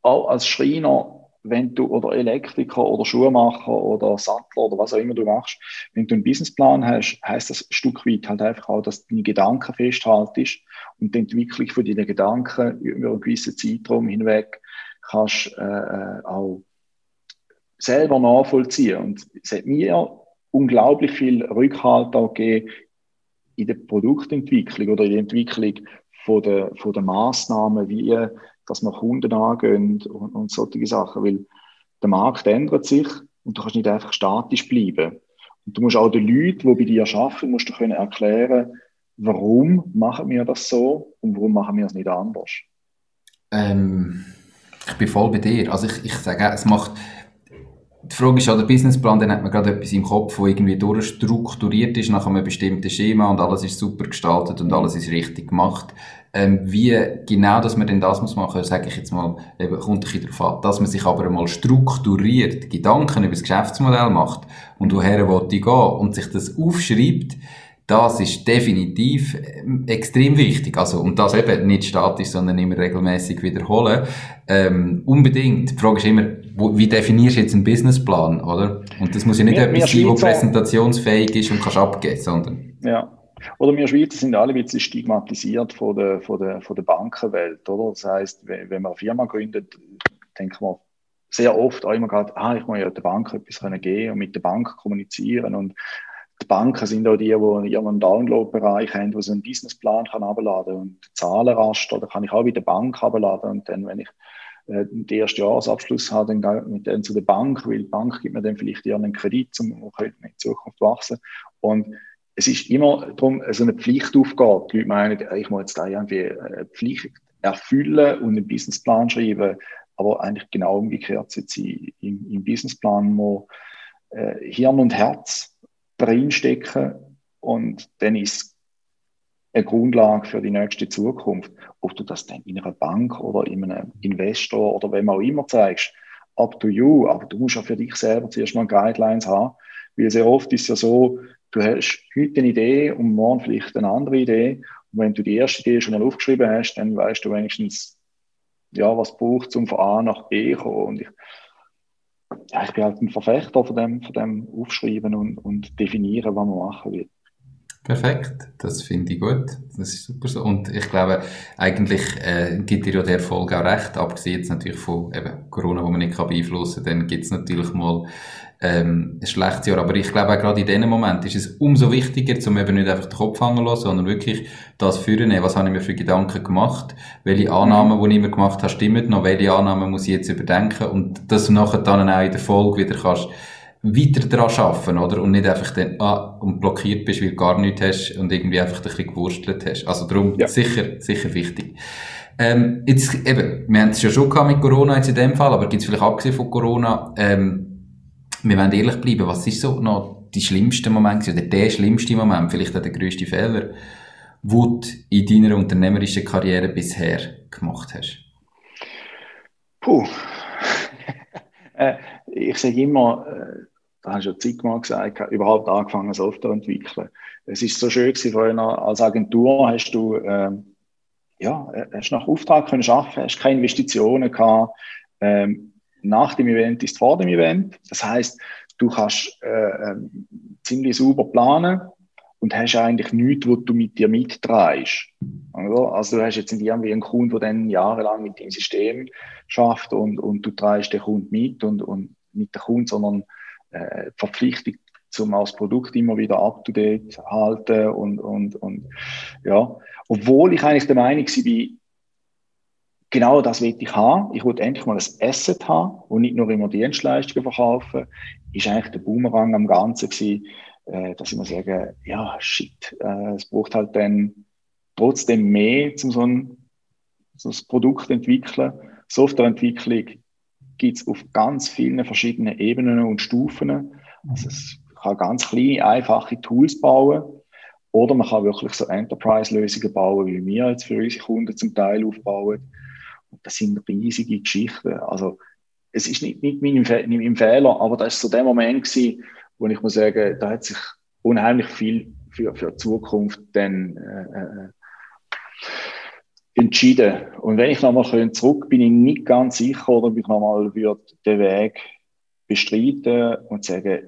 auch als Schreiner wenn du, oder Elektriker oder Schuhmacher oder Sattler oder was auch immer du machst, wenn du einen Businessplan hast, heißt das ein Stück weit halt einfach auch, dass du deine Gedanken festhaltest und die Entwicklung von deinen Gedanken über einen gewissen Zeitraum hinweg kannst äh, äh auch selber nachvollziehen. Und es hat mir unglaublich viel Rückhalt auch gegeben in der Produktentwicklung oder in der Entwicklung von der, von der Massnahmen, wie dass wir Kunden angehen und, und solche Sachen, weil der Markt ändert sich und du kannst nicht einfach statisch bleiben. Und du musst auch den Leuten, die bei dir arbeiten, musst du können erklären, warum machen wir das so und warum machen wir es nicht anders. Ähm, ich bin voll bei dir. Also ich, ich sage, es macht, die Frage ist ja, der Businessplan, dann hat man gerade etwas im Kopf, wo irgendwie durchstrukturiert ist nach einem bestimmten Schema und alles ist super gestaltet und alles ist richtig gemacht. Ähm, wie genau, dass man denn das muss machen, sage ich jetzt mal, eben, kommt ein bisschen darauf an, dass man sich aber einmal strukturiert Gedanken über das Geschäftsmodell macht und woher will ich gehen und sich das aufschreibt, das ist definitiv ähm, extrem wichtig. Also, und das eben nicht statisch, sondern immer regelmäßig wiederholen. Ähm, unbedingt. Die Frage ist immer, wo, wie definierst du jetzt einen Businessplan, oder? Und das muss ja nicht wir, etwas sein, das präsentationsfähig ist und kannst abgeben, sondern. Ja. Oder wir Schweizer sind alle ein bisschen stigmatisiert von der, von der, von der Bankenwelt, oder? Das heißt, wenn, man eine Firma gründet, denkt man sehr oft auch immer gerade, ah, ich muss ja der Bank etwas können geben und mit der Bank kommunizieren und die Banken sind auch die, die ihren Download-Bereich haben, wo sie einen Businessplan kann abladen und Zahlenraster, da kann ich auch bei der Bank abladen und dann, wenn ich äh, den ersten Jahresabschluss habe, dann gehe ich mit denen zu der Bank, weil die Bank gibt mir dann vielleicht ihren Kredit, um in Zukunft wachsen. Und es ist immer darum, so eine Pflichtaufgabe. Die Leute meinen, ich muss jetzt da irgendwie eine Pflicht erfüllen und einen Businessplan schreiben, aber eigentlich genau umgekehrt sind sie im, im Businessplan muss äh, Hirn und Herz reinstecken und dann ist eine Grundlage für die nächste Zukunft. Ob du das dann in einer Bank oder in einem Investor oder wem auch immer zeigst, up to you, aber du musst ja für dich selber zuerst mal Guidelines haben, weil sehr oft ist es ja so, du hast heute eine Idee und morgen vielleicht eine andere Idee. Und wenn du die erste Idee schon mal aufgeschrieben hast, dann weißt du wenigstens, ja, was braucht um von A nach B zu kommen. Und ich, ja, ich bin halt ein Verfechter von dem, von dem Aufschreiben und, und definieren, was man machen will. Perfekt, das finde ich gut. Das ist super so. Und ich glaube, eigentlich äh, gibt dir ja der Erfolg auch recht, abgesehen jetzt natürlich von eben Corona, wo man nicht beeinflussen kann, dann gibt es natürlich mal ähm, ein schlechtes Jahr. Aber ich glaube auch gerade in diesem Moment ist es umso wichtiger, um eben nicht einfach den Kopf hängen lassen, sondern wirklich das führen. Was habe ich mir für Gedanken gemacht? Welche Annahmen, die ich immer gemacht habe, stimmen noch? Welche Annahmen muss ich jetzt überdenken? Und dass du nachher dann auch in der Folge wieder kannst weiter daran arbeiten, oder? Und nicht einfach dann, ah, und blockiert bist, weil du gar nichts hast und irgendwie einfach ein bisschen gewurstelt hast. Also darum, ja. sicher, sicher wichtig. Ähm, jetzt, eben, wir haben es ja schon gehabt mit Corona jetzt in dem Fall, aber gibt es vielleicht abgesehen von Corona, ähm, wir wollen ehrlich bleiben, was ist so noch die schlimmste Moment oder der schlimmste Moment, vielleicht auch der grösste Fehler, wo du in deiner unternehmerischen Karriere bisher gemacht hast? Puh. äh, ich sage immer, äh, da hast du ja zigmal gesagt, überhaupt angefangen Software zu entwickeln. Es ist so schön gewesen, als Agentur hast du, ähm, ja, hast nach Auftrag können arbeiten, hast keine Investitionen gehabt, ähm, nach dem Event ist vor dem Event. Das heißt, du kannst äh, äh, ziemlich sauber planen und hast eigentlich nichts, was du mit dir mittreibst. Also du hast jetzt nicht irgendwie einen Kunden, der dann jahrelang mit dem System schafft und, und du treibst den Kunden mit und, und nicht der Kunde, sondern äh, Verpflichtung zum als Produkt immer wieder up to date halten und, und, und ja. Obwohl ich eigentlich der Meinung war, genau das will ich haben. Ich will endlich mal ein Asset haben und nicht nur immer Dienstleistungen verkaufen. Ist eigentlich der Boomerang am Ganzen gewesen, äh, dass ich mir sage, ja, shit, äh, es braucht halt dann trotzdem mehr, um so ein, so ein Produkt zu entwickeln. Softwareentwicklung gibt es auf ganz vielen verschiedenen Ebenen und Stufen. Also es kann ganz kleine, einfache Tools bauen. Oder man kann wirklich so Enterprise-Lösungen bauen, wie wir jetzt für unsere Kunden zum Teil aufbauen das sind riesige Geschichten. Also, es ist nicht, nicht mein, mein Fehler, aber das ist so der Moment gewesen, wo ich muss sagen, da hat sich unheimlich viel für, für die Zukunft dann äh, äh entschieden. und wenn ich nochmal zurück bin ich nicht ganz sicher, ob ich nochmal den Weg bestreiten und sagen,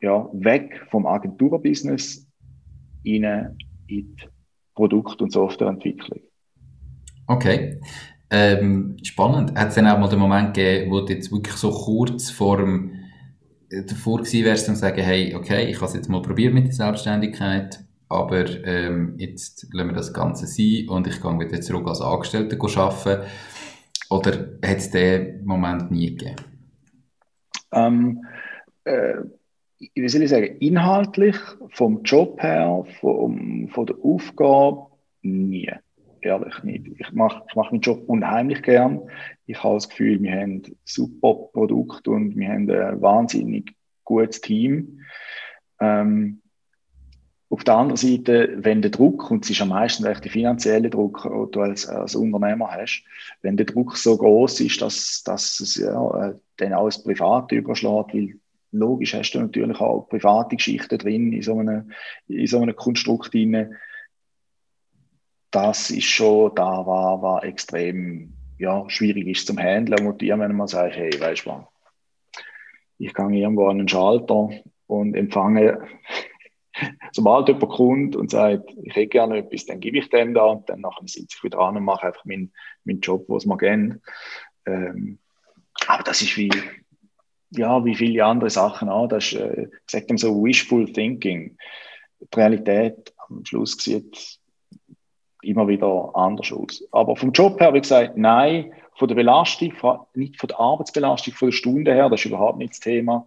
ja, weg vom Agenturbusiness in die Produkt- und Softwareentwicklung. Okay. Ähm, spannend. Hat es dann auch mal den Moment gegeben, wo du jetzt wirklich so kurz vor dem, äh, davor gewesen wärst, um sagen, hey, okay, ich habe es jetzt mal probiert mit der Selbstständigkeit, aber ähm, jetzt lassen wir das Ganze sein und ich gehe wieder zurück als Angestellter arbeiten. Oder hat es den Moment nie gegeben? Ähm, äh, wie soll ich sagen, inhaltlich, vom Job her, vom, von der Aufgabe, nie. Ehrlich nicht. Ich mache ich mach meinen Job unheimlich gern. Ich habe das Gefühl, wir haben super Produkt und wir haben ein wahnsinnig gutes Team. Ähm, auf der anderen Seite, wenn der Druck, und es ist am meisten der finanzielle Druck, den du als, als Unternehmer hast, wenn der Druck so groß ist, dass, dass es ja, äh, dann auch das Private überschlägt, weil logisch hast du natürlich auch private Geschichten drin in so einem, in so einem Konstrukt drin. Das ist schon da, war, war extrem ja, schwierig ist zum Handeln und dir, wenn man sagt, hey, weißt du ich gehe irgendwo an einen Schalter und empfange, sobald jemand kommt und sagt, ich hätte gerne etwas, dann gebe ich dem da und dann nachher sitze ich wieder an und mache einfach meinen, meinen Job, was man gerne. Ähm, aber das ist wie, ja, wie viele andere Sachen auch. Das ist, äh, ich sage dem so wishful thinking. Die Realität am Schluss sieht immer wieder anders aus. Aber vom Job her, wie gesagt, nein. Von der Belastung, nicht von der Arbeitsbelastung, von der Stunde her, das ist überhaupt nicht das Thema.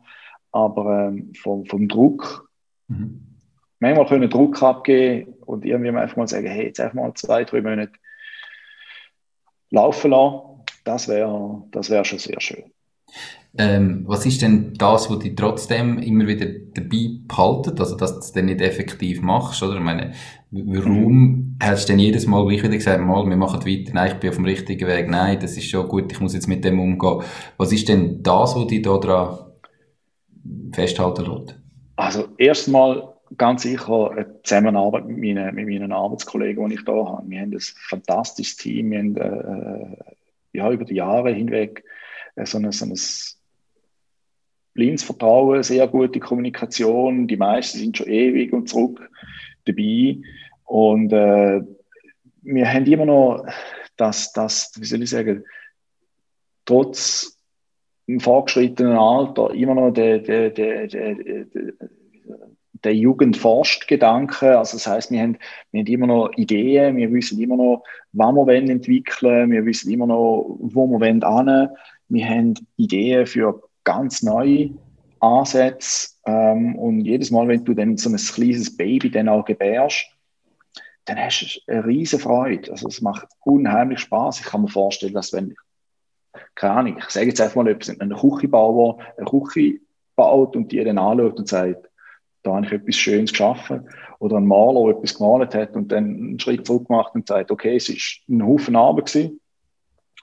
Aber ähm, vom, vom Druck, mhm. manchmal können Druck abgeben und irgendwie einfach mal sagen, hey, jetzt einfach mal zwei, drei Monate laufen lassen. Das wäre das wär schon sehr schön. Ähm, was ist denn das, was dich trotzdem immer wieder dabei behaltet, also dass du es dann nicht effektiv machst, oder? Ich meine, warum mhm. hast du denn jedes Mal gleich wieder gesagt, mal, wir machen weiter, nein, ich bin auf dem richtigen Weg, nein, das ist schon gut, ich muss jetzt mit dem umgehen. Was ist denn das, was dich da dran festhalten lässt? Also, erstmal ganz sicher eine Zusammenarbeit mit meinen, mit meinen Arbeitskollegen, die ich da habe. Wir haben ein fantastisches Team, wir haben, äh, ja, über die Jahre hinweg äh, so ein, so ein blindes Vertrauen, sehr gute Kommunikation. Die meisten sind schon ewig und zurück dabei. Und äh, wir haben immer noch das, das, wie soll ich sagen, trotz im fortgeschrittenen Alter immer noch der, der, der, der, der, der Jugendforscht-Gedanke. Also das heißt, wir haben, wir haben immer noch Ideen, wir wissen immer noch, wann wir wollen entwickeln, wir wissen immer noch, wo wir wollen Wir haben Ideen für ganz neue Ansätze. Ähm, und jedes Mal, wenn du dann so ein kleines Baby dann auch gebärst, dann hast du eine riesige Freude. Also es macht unheimlich Spaß. Ich kann mir vorstellen, dass wenn ich, keine Ahnung, ich sage jetzt einfach mal etwas, ein Küchenbauer eine Küche baut und die dann anschaut und sagt, da habe ich etwas Schönes geschaffen. Oder ein Maler, der etwas gemalt hat und dann einen Schritt zurück macht und sagt, okay, es ist ein Haufen Arbeit gewesen,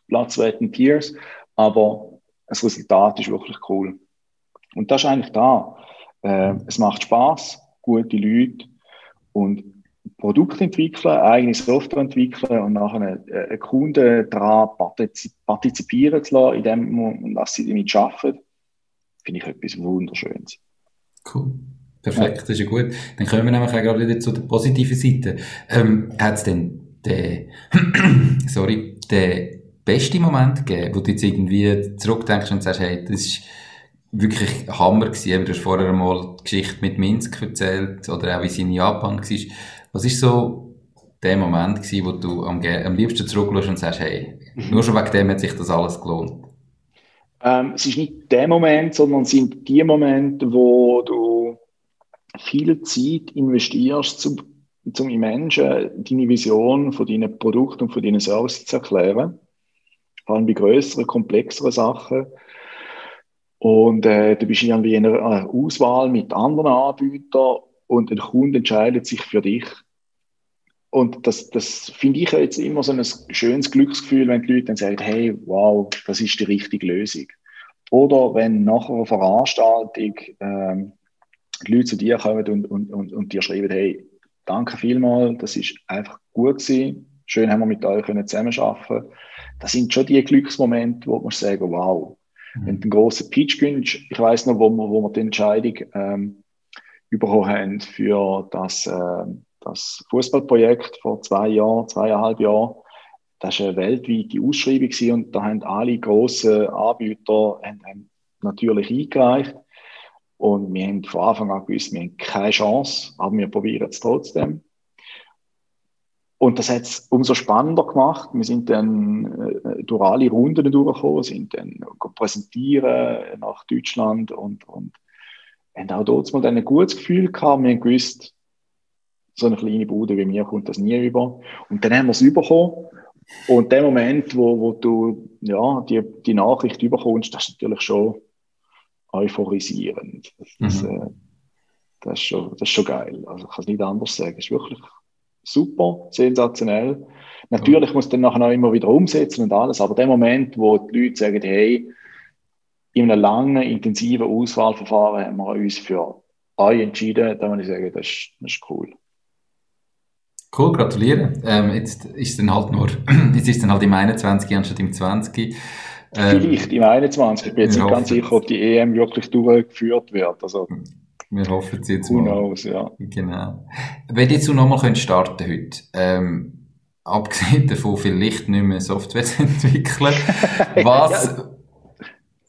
Platz Sweat Tears, aber das Resultat ist wirklich cool. Und das ist eigentlich da. Äh, es macht Spaß, gute Leute und Produkte entwickeln, eigene Software entwickeln und nachher einen, einen Kunden daran partizipieren zu lassen, indem dass sie damit arbeiten, finde ich etwas Wunderschönes. Cool. Perfekt, das ist ja gut. Dann kommen wir nämlich auch gerade wieder zu der positiven Seite. Ähm, Hat es denn den, sorry, den beste Moment gegeben, wo du jetzt irgendwie zurückdenkst und sagst, hey, das ist wirklich Hammer gewesen. Du hast vorher einmal die Geschichte mit Minsk erzählt oder auch wie es in Japan war. Was ist so der Moment gewesen, wo du am, am liebsten zurückschaust und sagst, hey, mhm. nur schon wegen dem hat sich das alles gelohnt? Ähm, es ist nicht der Moment, sondern es sind die Momente, wo du viel Zeit investierst, zum, zum Menschen deine Vision von deinen Produkten und von deinen Services zu erklären vor allem bei größeren, komplexeren Sachen. Und äh, du bist irgendwie in einer Auswahl mit anderen Anbietern und ein Kunde entscheidet sich für dich. Und das, das finde ich jetzt immer so ein schönes Glücksgefühl, wenn die Leute dann sagen, hey, wow, das ist die richtige Lösung. Oder wenn nach einer Veranstaltung ähm, die Leute zu dir kommen und, und, und, und dir schreiben, hey, danke vielmals, das ist einfach gut gewesen, schön haben wir mit euch können zusammenarbeiten. Das sind schon die Glücksmomente, wo man sagen, wow, mhm. wenn du einen grossen Pitch gönnst, ich weiß noch, wo wir, wo wir die Entscheidung ähm, bekommen haben für das, äh, das Fußballprojekt vor zwei Jahren, zweieinhalb Jahren. Das war eine weltweite Ausschreibung und da haben alle grossen Anbieter haben natürlich eingereicht. Und wir haben von Anfang an gewusst, wir haben keine Chance, aber wir probieren es trotzdem. Und das hat es umso spannender gemacht. Wir sind dann äh, durch alle Runden durchgekommen, sind dann präsentieren nach Deutschland und, und haben auch dort mal ein gutes Gefühl gehabt. Wir haben gewusst, so eine kleine Bude wie mir kommt das nie über. Und dann haben wir es bekommen. Und der Moment, wo, wo du ja, die, die Nachricht überkommst, das ist natürlich schon euphorisierend. Das, mhm. äh, das, ist schon, das ist schon geil. Also ich kann es nicht anders sagen. Es ist wirklich super, sensationell. Natürlich ja. muss dann nachher noch immer wieder umsetzen und alles, aber der Moment, wo die Leute sagen, hey, in einem langen, intensiven Auswahlverfahren haben wir uns für euch entschieden, da muss ich sagen, das ist, das ist cool. Cool, gratuliere. Ähm, jetzt ist dann halt nur, jetzt ist dann halt im 21 anstatt im 20. Ähm, Vielleicht im 21. Ich bin jetzt nicht ganz sicher, ob die EM wirklich durchgeführt wird. Also, wir hoffen es jetzt who mal. Knows, ja. Genau. Wenn jetzt noch nochmal starten heute, ähm, abgesehen davon vielleicht nicht mehr Software zu entwickeln, was, ja.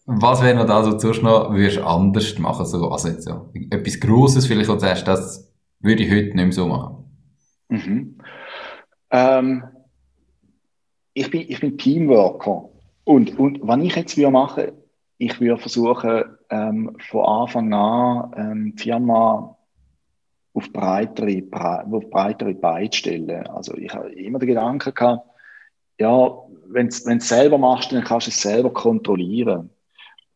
was wäre noch da, so zuerst noch würdest anders machen? So, also jetzt so, etwas Grosses vielleicht, du sagst, das würde ich heute nicht mehr so machen. Mhm. Ähm, ich, bin, ich bin Teamworker. Und, und was ich jetzt würde machen, ich würde versuchen, ähm, von Anfang an ähm, die Firma auf breitere, auf breitere Beine zu stellen. Also ich habe immer den Gedanken gehabt, ja, wenn du es selber machst, dann kannst du es selber kontrollieren.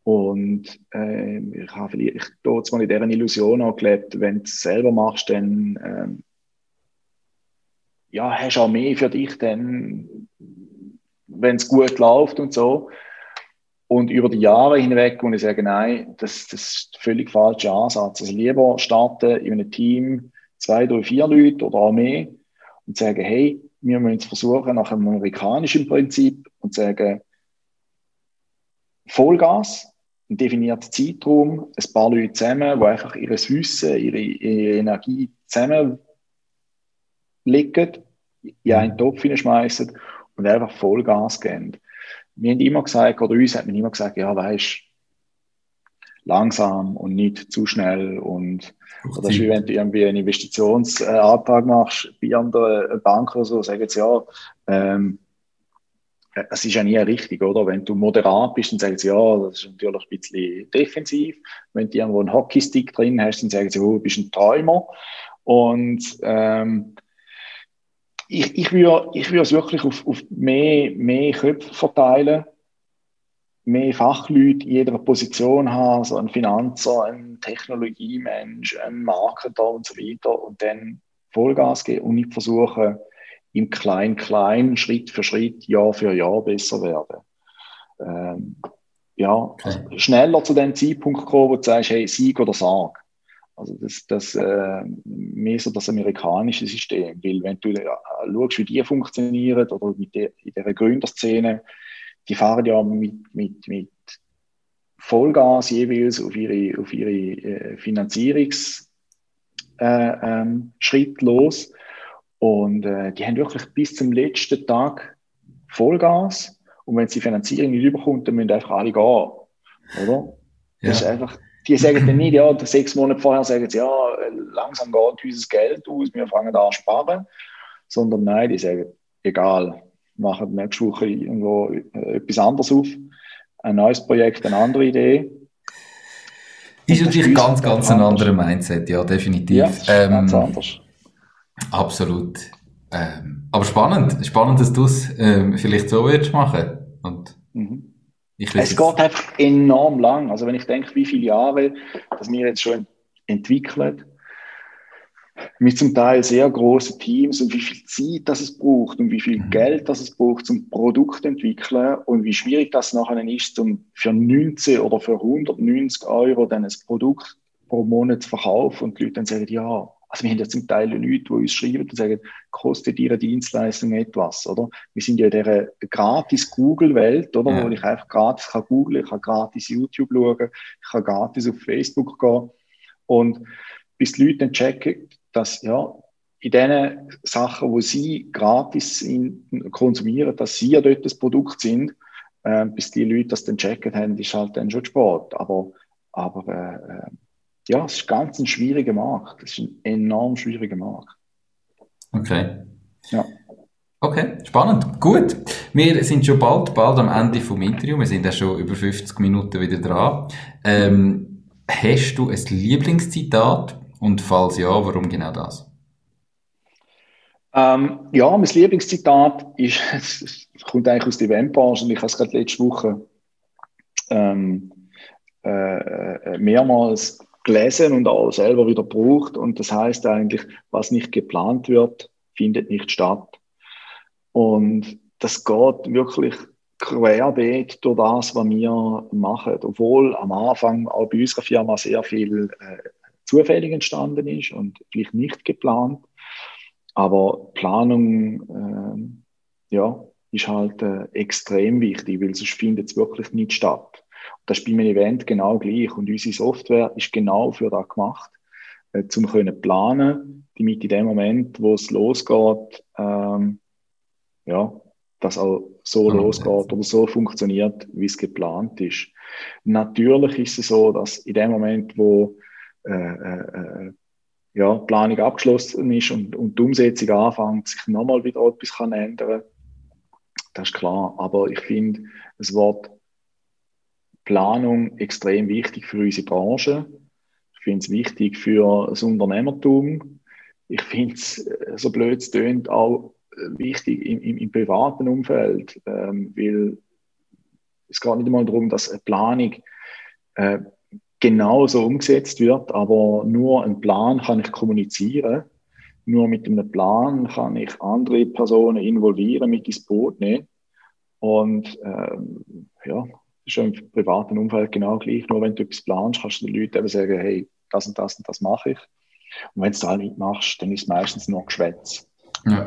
Und äh, ich habe vielleicht dort mal in dieser Illusion auch gelebt, wenn du es selber machst, dann ähm, ja, hast auch mehr für dich, wenn es gut läuft und so. Und über die Jahre hinweg muss ich sagen, nein, das, das ist ein völlig falscher Ansatz. Also lieber starten in einem Team zwei, drei, vier Leute oder auch mehr und sagen, hey, wir müssen es versuchen nach einem amerikanischen Prinzip und sagen, Vollgas, ein definierter Zeitraum, ein paar Leute zusammen, die einfach ihr Wissen, ihre, ihre Energie zusammen legen, in einen Topf hineinschmeißen und einfach Vollgas geben. Wir haben immer gesagt, oder uns hat man immer gesagt, ja, weißt langsam und nicht zu schnell und oder das ist wie wenn du irgendwie einen Investitionsantrag machst bei einer Bank oder so, sagen sie ja, ähm, es ist ja nie richtig, oder? Wenn du moderat bist, dann sagen sie, ja, das ist natürlich ein bisschen defensiv. Wenn du irgendwo einen Hockeystick drin hast, dann sagen sie, oh, du bist ein Träumer. Und ähm, ich, ich würde ich würde es wirklich auf, auf mehr, mehr Köpfe verteilen, mehr Fachleute in jeder Position haben, so ein Finanzer, ein Technologiemensch, ein Marketer und so weiter und dann Vollgas geben und nicht versuchen, im Klein-Klein, Schritt für Schritt, Jahr für Jahr besser werden. Ähm, ja, okay. schneller zu dem Zeitpunkt kommen, wo du sagst, hey, Sieg oder Sarg. Also das, das äh, mehr so das amerikanische System, weil wenn du äh, schaust, wie die funktionieren oder mit der, in der Gründerszene, die fahren ja mit, mit, mit Vollgas jeweils auf ihre, auf ihre äh, Finanzierungsschritt äh, ähm, los und äh, die haben wirklich bis zum letzten Tag Vollgas und wenn sie Finanzierung nicht überkommt, dann müssen einfach alle gehen, oder? Das ja. ist einfach die sagen dann nicht, ja, sechs Monate vorher sagen sie, ja, langsam geht unser Geld aus, wir fangen an zu sparen. Sondern nein, die sagen, egal, machen nächste Woche irgendwo äh, etwas anderes auf, ein neues Projekt, eine andere Idee. Ist natürlich ganz, ganz ein anderer Mindset, ja, definitiv. Ja, ähm, ganz anders. Absolut. Ähm, aber spannend, spannend, dass du es ähm, vielleicht so würdest machen. Und mhm es geht einfach enorm lang. Also wenn ich denke, wie viele Jahre, dass wir jetzt schon entwickelt, mit zum Teil sehr großen Teams und wie viel Zeit das es braucht und wie viel mhm. Geld das es braucht zum Produkt entwickeln und wie schwierig das nachher ist, um für 19 oder für 190 Euro dann ein Produkt pro Monat zu verkaufen und die Leute dann sagen, ja, Also wir haben ja zum Teil Leute, die uns schreiben und sagen, kostet Ihre Dienstleistung etwas, oder? Wir sind ja in dieser gratis Google-Welt, oder? Ja. Wo ich einfach gratis kann googlen, ich kann gratis YouTube schauen, ich kann gratis auf Facebook gehen. Und bis die Leute dann checken, dass, ja, in den Sachen, wo sie gratis konsumieren, dass sie ja dort das Produkt sind, äh, bis die Leute das dann checken haben, ist halt dann schon Sport. Aber, aber äh, äh, ja, es ist ganz ein schwieriger Markt. Es ist ein enorm schwieriger Markt. Okay. Ja. Okay, spannend. Gut. Wir sind schon bald, bald am Ende vom Interview. Wir sind ja schon über 50 Minuten wieder dran. Ähm, hast du ein Lieblingszitat? Und falls ja, warum genau das? Ähm, ja, mein Lieblingszitat ist, es kommt eigentlich aus der Eventbranche und ich habe es gerade letzte Woche ähm, äh, mehrmals gelesen und auch selber wieder gebraucht. Und das heißt eigentlich, was nicht geplant wird, findet nicht statt. Und das geht wirklich querbeet durch das, was wir machen. Obwohl am Anfang auch bei unserer Firma sehr viel äh, zufällig entstanden ist und vielleicht nicht geplant. Aber Planung, äh, ja, ist halt äh, extrem wichtig, weil sonst findet es wirklich nicht statt. Das ist bei einem Event genau gleich. Und unsere Software ist genau für das gemacht, äh, zum können planen, damit in dem Moment, wo es losgeht, ähm, ja, das auch so okay. losgeht oder so funktioniert, wie es geplant ist. Natürlich ist es so, dass in dem Moment, wo äh, äh, äh ja, die Planung abgeschlossen ist und, und die Umsetzung anfängt, sich nochmal wieder etwas kann ändern Das ist klar. Aber ich finde das Wort Planung extrem wichtig für unsere Branche. Ich finde es wichtig für das Unternehmertum. Ich finde es, äh, so blöd es tönt, auch wichtig im, im, im privaten Umfeld, ähm, weil es geht nicht einmal darum, dass eine Planung äh, genau so umgesetzt wird, aber nur ein Plan kann ich kommunizieren. Nur mit einem Plan kann ich andere Personen involvieren, mit ins Boot nehmen. Und ähm, ja, ist schon im privaten Umfeld genau gleich. Nur wenn du etwas planst, kannst du den Leuten eben sagen, hey, das und das und das mache ich. Und wenn du da mitmachst, dann ist es meistens nur Geschwätz. Ja.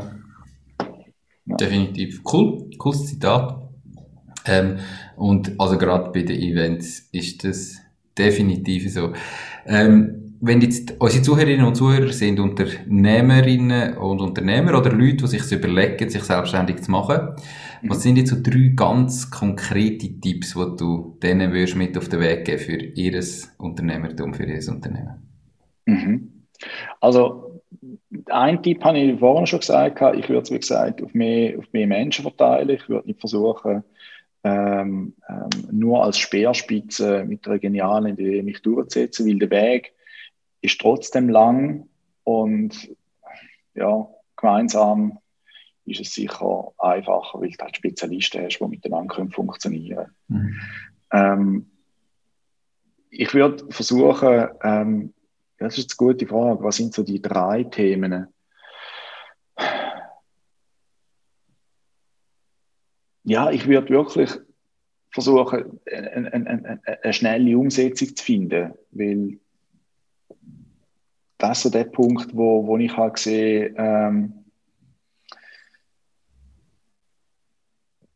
ja. Definitiv. Cool, cooles Zitat. Ähm, und also gerade bei den Events ist das definitiv so. Ähm, wenn jetzt unsere Zuhörerinnen und Zuhörer sind Unternehmerinnen und Unternehmer oder Leute, die sich überlegen, sich selbstständig zu machen, mhm. was sind jetzt so drei ganz konkrete Tipps, die du denen würdest mit auf den Weg geben für ihr Unternehmertum, für ihr Unternehmen? Mhm. Also, ein Tipp habe ich vorhin schon gesagt, ich würde es, wie gesagt, auf mehr, auf mehr Menschen verteilen. Ich würde nicht versuchen, ähm, ähm, nur als Speerspitze mit einer genialen Idee mich durchzusetzen, weil der Weg ist trotzdem lang und ja, gemeinsam ist es sicher einfacher, weil du halt Spezialisten hast, die miteinander funktionieren können. Mhm. Ähm, ich würde versuchen, ähm, das ist eine gute Frage, was sind so die drei Themen? Ja, ich würde wirklich versuchen, eine, eine, eine, schnelle Umsetzung zu finden, weil das ist so der Punkt, wo, wo ich halt sehe, ähm,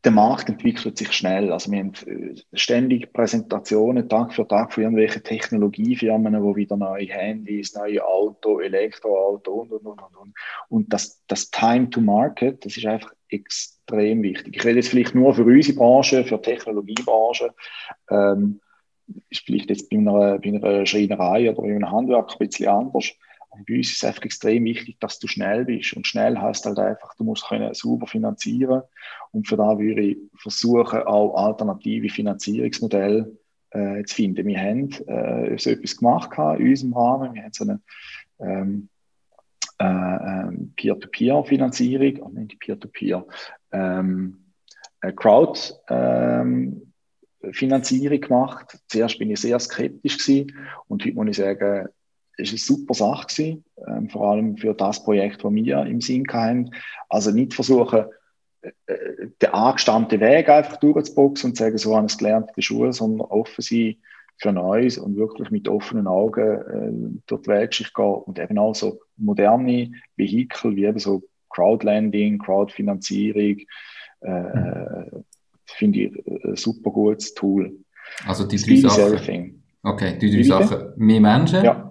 der Markt entwickelt sich schnell. Also wir haben äh, ständig Präsentationen Tag für Tag von irgendwelchen Technologiefirmen, wo wieder neue Handys, neue Auto, Elektroauto und und und und. Und das, das Time to Market, das ist einfach extrem wichtig. Ich rede jetzt vielleicht nur für unsere Branche, für die Technologiebranche. Ähm, ist vielleicht jetzt bei einer, bei einer Schreinerei oder bei einem Handwerk ein bisschen anders. Aber bei uns ist es einfach extrem wichtig, dass du schnell bist. Und schnell heißt halt einfach, du musst können sauber finanzieren. Und für da würde ich versuchen, auch alternative Finanzierungsmodelle äh, zu finden. Wir haben äh, so etwas gemacht in unserem Rahmen. Wir haben so eine ähm, äh, ähm, Peer-to-Peer-Finanzierung, oh, nicht Peer-to-Peer, ähm, Crowd, ähm, Finanzierung gemacht. Zuerst bin ich sehr skeptisch gewesen und heute muss ich sagen, es war eine super Sache gewesen, ähm, vor allem für das Projekt, das wir im Sinn hatten. Also nicht versuchen, äh, äh, den angestammten Weg einfach durchzuboxen und zu sagen, so habe ich es gelernt in der Schule, sondern offen sein für Neues und wirklich mit offenen Augen äh, durch die Weltschicht gehen und eben auch so moderne Vehikel wie eben so Crowdlending, Crowdfinanzierung, äh, mhm. finde ich ein super gutes Tool. Also die drei Sachen. Okay, die drei Sachen. Mehr Menschen, ja.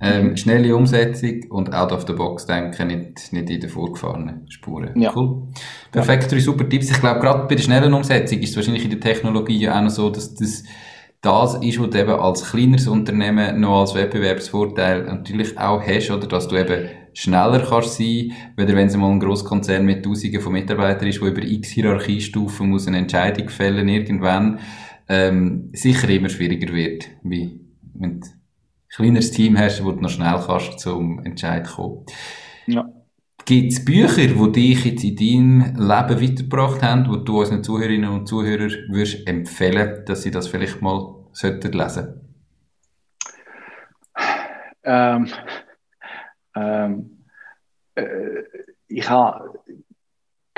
Ähm, schnelle Umsetzung und out of the box denken, nicht, nicht in den vorgefahrenen Spuren. Ja. Cool. Perfekt, drei super Tipps. Ich glaube, gerade bei der schnellen Umsetzung ist es wahrscheinlich in der Technologie ja auch noch so, dass das das ist, was du eben als kleineres Unternehmen noch als Wettbewerbsvorteil natürlich auch hast, oder dass du eben schneller kannst sein, weder wenn es mal ein Grosskonzern mit Tausenden von Mitarbeitern ist, wo über x Hierarchiestufen muss eine Entscheidung fällen irgendwann, ähm, sicher immer schwieriger wird, wie wenn ein kleineres Team hast, wo du noch schnell kannst zum Entscheid kommen. Ja. Gibt es Bücher, die dich jetzt in deinem Leben weitergebracht haben, wo du unseren Zuhörerinnen und Zuhörern würdest empfehlen, dass sie das vielleicht mal sollten lesen? Ähm, ähm, äh, ich habe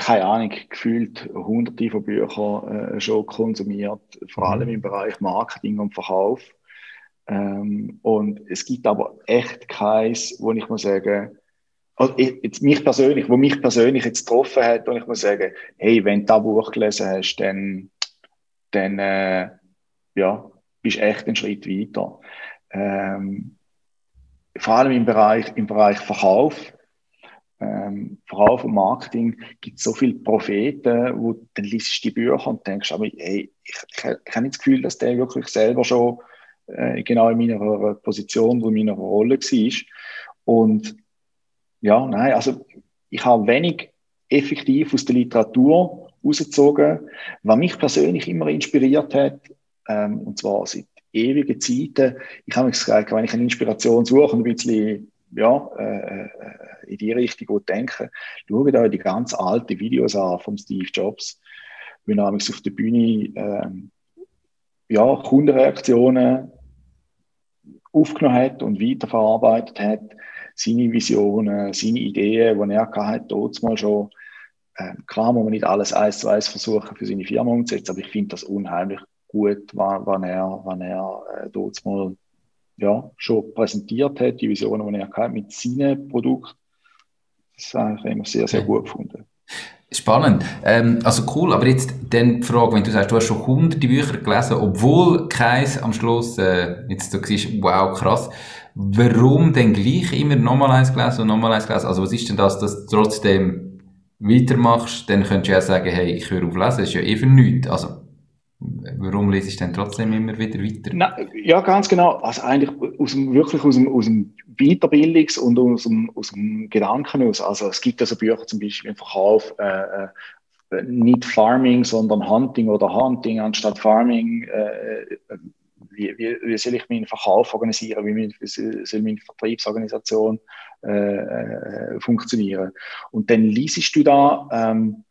keine Ahnung, gefühlt hunderte von Büchern äh, schon konsumiert, vor allem mhm. im Bereich Marketing und Verkauf. Ähm, und es gibt aber echt keins, wo ich muss sagen, also jetzt mich persönlich, wo mich persönlich jetzt getroffen hat, und ich muss sagen, hey, wenn du das Buch gelesen hast, dann, dann äh, ja, bist du echt einen Schritt weiter. Ähm, vor allem im Bereich, im Bereich Verkauf, ähm, Verkauf und Marketing gibt es so viele Propheten, wo dann liest die Bücher und denkst, aber hey, ich, ich, ich habe nicht das Gefühl, dass der wirklich selber schon äh, genau in meiner Position, in meiner Rolle war. Und ja, nein, also ich habe wenig effektiv aus der Literatur rausgezogen, was mich persönlich immer inspiriert hat, ähm, und zwar seit ewigen Zeiten. Ich habe mir gesagt, wenn ich eine Inspiration suche und ein bisschen ja, äh, äh in die Richtung denke, schaue da die ganz alten Videos an von Steve Jobs, wenn er auf der Bühne ähm, ja, Kundenreaktionen aufgenommen hat und weiterverarbeitet hat seine Visionen, seine Ideen, die er hatte, dort mal schon. Äh, klar muss man nicht alles eins zu eins versuchen für seine Firma umzusetzen, aber ich finde das unheimlich gut, wann er, wann er äh, dort mal ja, schon präsentiert hat, die Visionen, die er hatte mit seinen Produkten. Das habe ich immer sehr, sehr gut gefunden. Spannend. Ähm, also cool, aber jetzt dann die Frage, wenn du sagst, du hast schon hunderte Bücher gelesen, obwohl keins am Schluss, äh, jetzt du siehst, wow, krass. Warum denn gleich immer nochmal eins gelesen und nochmal eins gelesen? Also was ist denn das, dass du trotzdem weitermachst? Dann könntest du ja sagen, hey, ich höre auf lesen, ist ja eben nichts. Also, warum lese ich denn trotzdem immer wieder weiter? Na, ja, ganz genau. Also eigentlich aus dem, wirklich aus dem, aus dem Weiterbildungs- und aus dem, aus dem Gedanken aus. Also es gibt also Bücher zum Beispiel im Verkauf, äh, äh, nicht Farming, sondern Hunting oder Hunting anstatt Farming. Äh, wie, wie, wie soll ich meinen Verkauf organisieren, wie, soll meine Vertriebsorganisation äh, äh, funktionieren. Und dann liest du da ähm,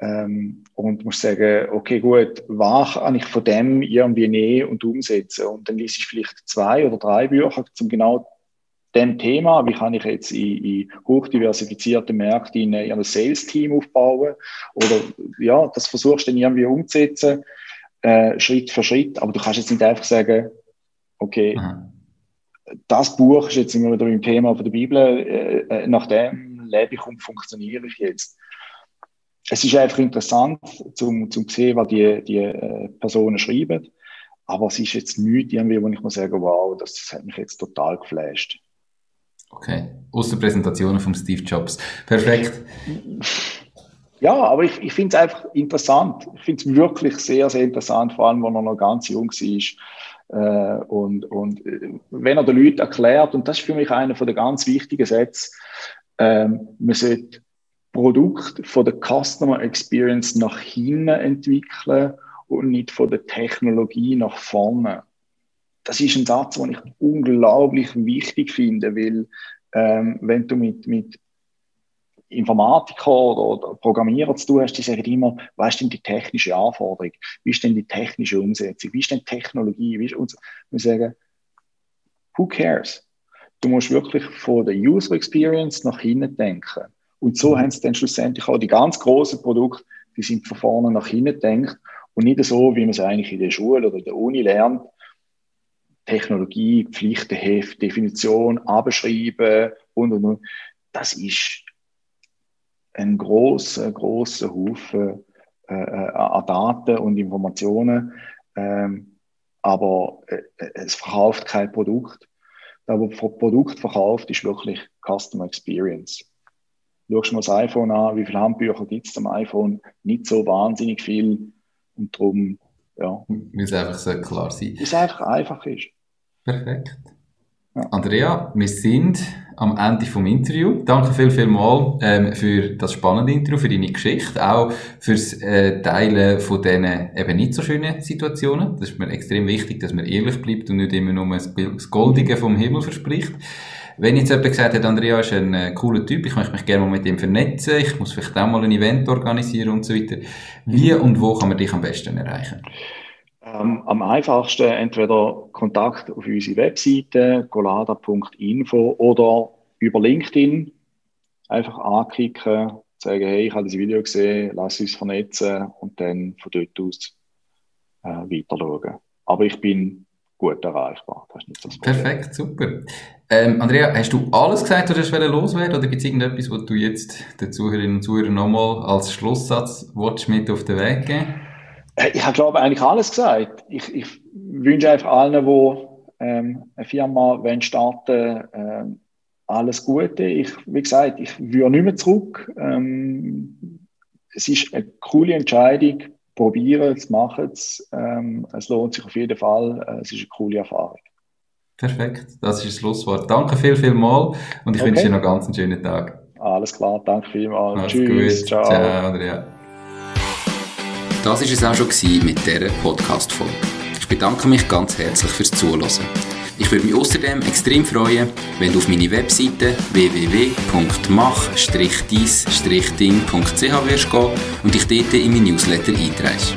ähm, und musst sagen, okay, gut, was kann ich von dem irgendwie nehmen und umsetzen? Und dann liest ich vielleicht zwei oder drei Bücher zum genau dem Thema, wie kann ich jetzt in, in hochdiversifizierte Märkte in, in ein Sales-Team aufbauen oder ja, das versuchst du dann irgendwie umzusetzen äh, Schritt für Schritt, aber du kannst jetzt nicht einfach sagen, okay, Aha. das Buch ist jetzt immer wieder im Thema von der Bibel, äh, äh, nach dem lebe ich und funktioniere ich jetzt. Es ist einfach interessant, zum, zum sehen, was die, die äh, Personen schreiben, aber es ist jetzt nichts, irgendwie, wo ich muss sagen, wow, das, das hat mich jetzt total geflasht. Okay, außer Präsentationen von Steve Jobs. Perfekt. Ja, aber ich, ich finde es einfach interessant. Ich finde es wirklich sehr, sehr interessant, vor allem, wenn er noch ganz jung war. Äh, und, und äh, wenn er den Leuten erklärt, und das ist für mich einer der ganz wichtigen Sätze, ähm, man sollte Produkt von der Customer Experience nach hinten entwickeln und nicht von der Technologie nach vorne. Das ist ein Satz, den ich unglaublich wichtig finde, weil ähm, wenn du mit, mit Informatiker oder, Programmierer zu tun hast, die sagen immer, was ist denn die technische Anforderung? Wie ist denn die technische Umsetzung? Wie ist denn Technologie? Wie ist, und wir sagen, who cares? Du musst wirklich von der User Experience nach hinten denken. Und so mhm. haben sie dann schlussendlich auch die ganz großen Produkte, die sind von vorne nach hinten gedacht und nicht so, wie man es eigentlich in der Schule oder der Uni lernt. Technologie, Pflichtenheft, Definition, abschreiben und, und, und. Das ist ein großer, großer Haufen äh, äh, an Daten und Informationen. Ähm, aber äh, es verkauft kein Produkt. Da, wo Produkt verkauft, ist wirklich Customer Experience. Schaust mal das iPhone an, wie viele Handbücher gibt es am iPhone? Nicht so wahnsinnig viel. Und darum, ja. Es einfach so klar sein. Es einfach einfach ist. Perfekt. Ja. Andrea, wir sind am Ende vom Interview. Danke viel, viel mal ähm, für das spannende Interview, für deine Geschichte, auch fürs äh, Teilen von diesen eben nicht so schönen Situationen. Das ist mir extrem wichtig, dass man ehrlich bleibt und nicht immer nur das Goldige vom Himmel verspricht. Wenn jetzt jemand gesagt hat, Andrea ist ein äh, cooler Typ, ich möchte mich gerne mal mit ihm vernetzen, ich muss vielleicht auch mal ein Event organisieren und so weiter. Wie und wo kann man dich am besten erreichen? Ähm, am einfachsten entweder Kontakt auf unsere Webseite golada.info oder über LinkedIn einfach anklicken, sagen, hey, ich habe das Video gesehen, lass uns vernetzen und dann von dort aus äh, weiter schauen. Aber ich bin gut erreichbar. Perfekt, super. Ähm, Andrea, hast du alles gesagt, was du loswerden oder gibt es irgendetwas, was du jetzt den Zuhörerinnen und Zuhörern nochmal als Schlusssatz mit auf den Weg geben äh, ich habe, glaube eigentlich alles gesagt. Ich, ich wünsche einfach allen, die ähm, eine Firma wollen starten ähm, alles Gute. Ich, wie gesagt, ich würde nicht mehr zurück. Ähm, es ist eine coole Entscheidung. Probieren es, machen es. Ähm, es lohnt sich auf jeden Fall. Äh, es ist eine coole Erfahrung. Perfekt, das ist das Schlusswort. Danke viel, viel mal und ich okay. wünsche dir noch ganz einen schönen Tag. Alles klar, danke vielmals. Alles Tschüss, gut. ciao. Ciao, Andrea. Das war es auch schon mit dieser Podcast-Folge. Ich bedanke mich ganz herzlich fürs Zuhören. Ich würde mich außerdem extrem freuen, wenn du auf meine Webseite www.mach-dies-ding.ch wirst gehen und dich dort in mein Newsletter einträgst.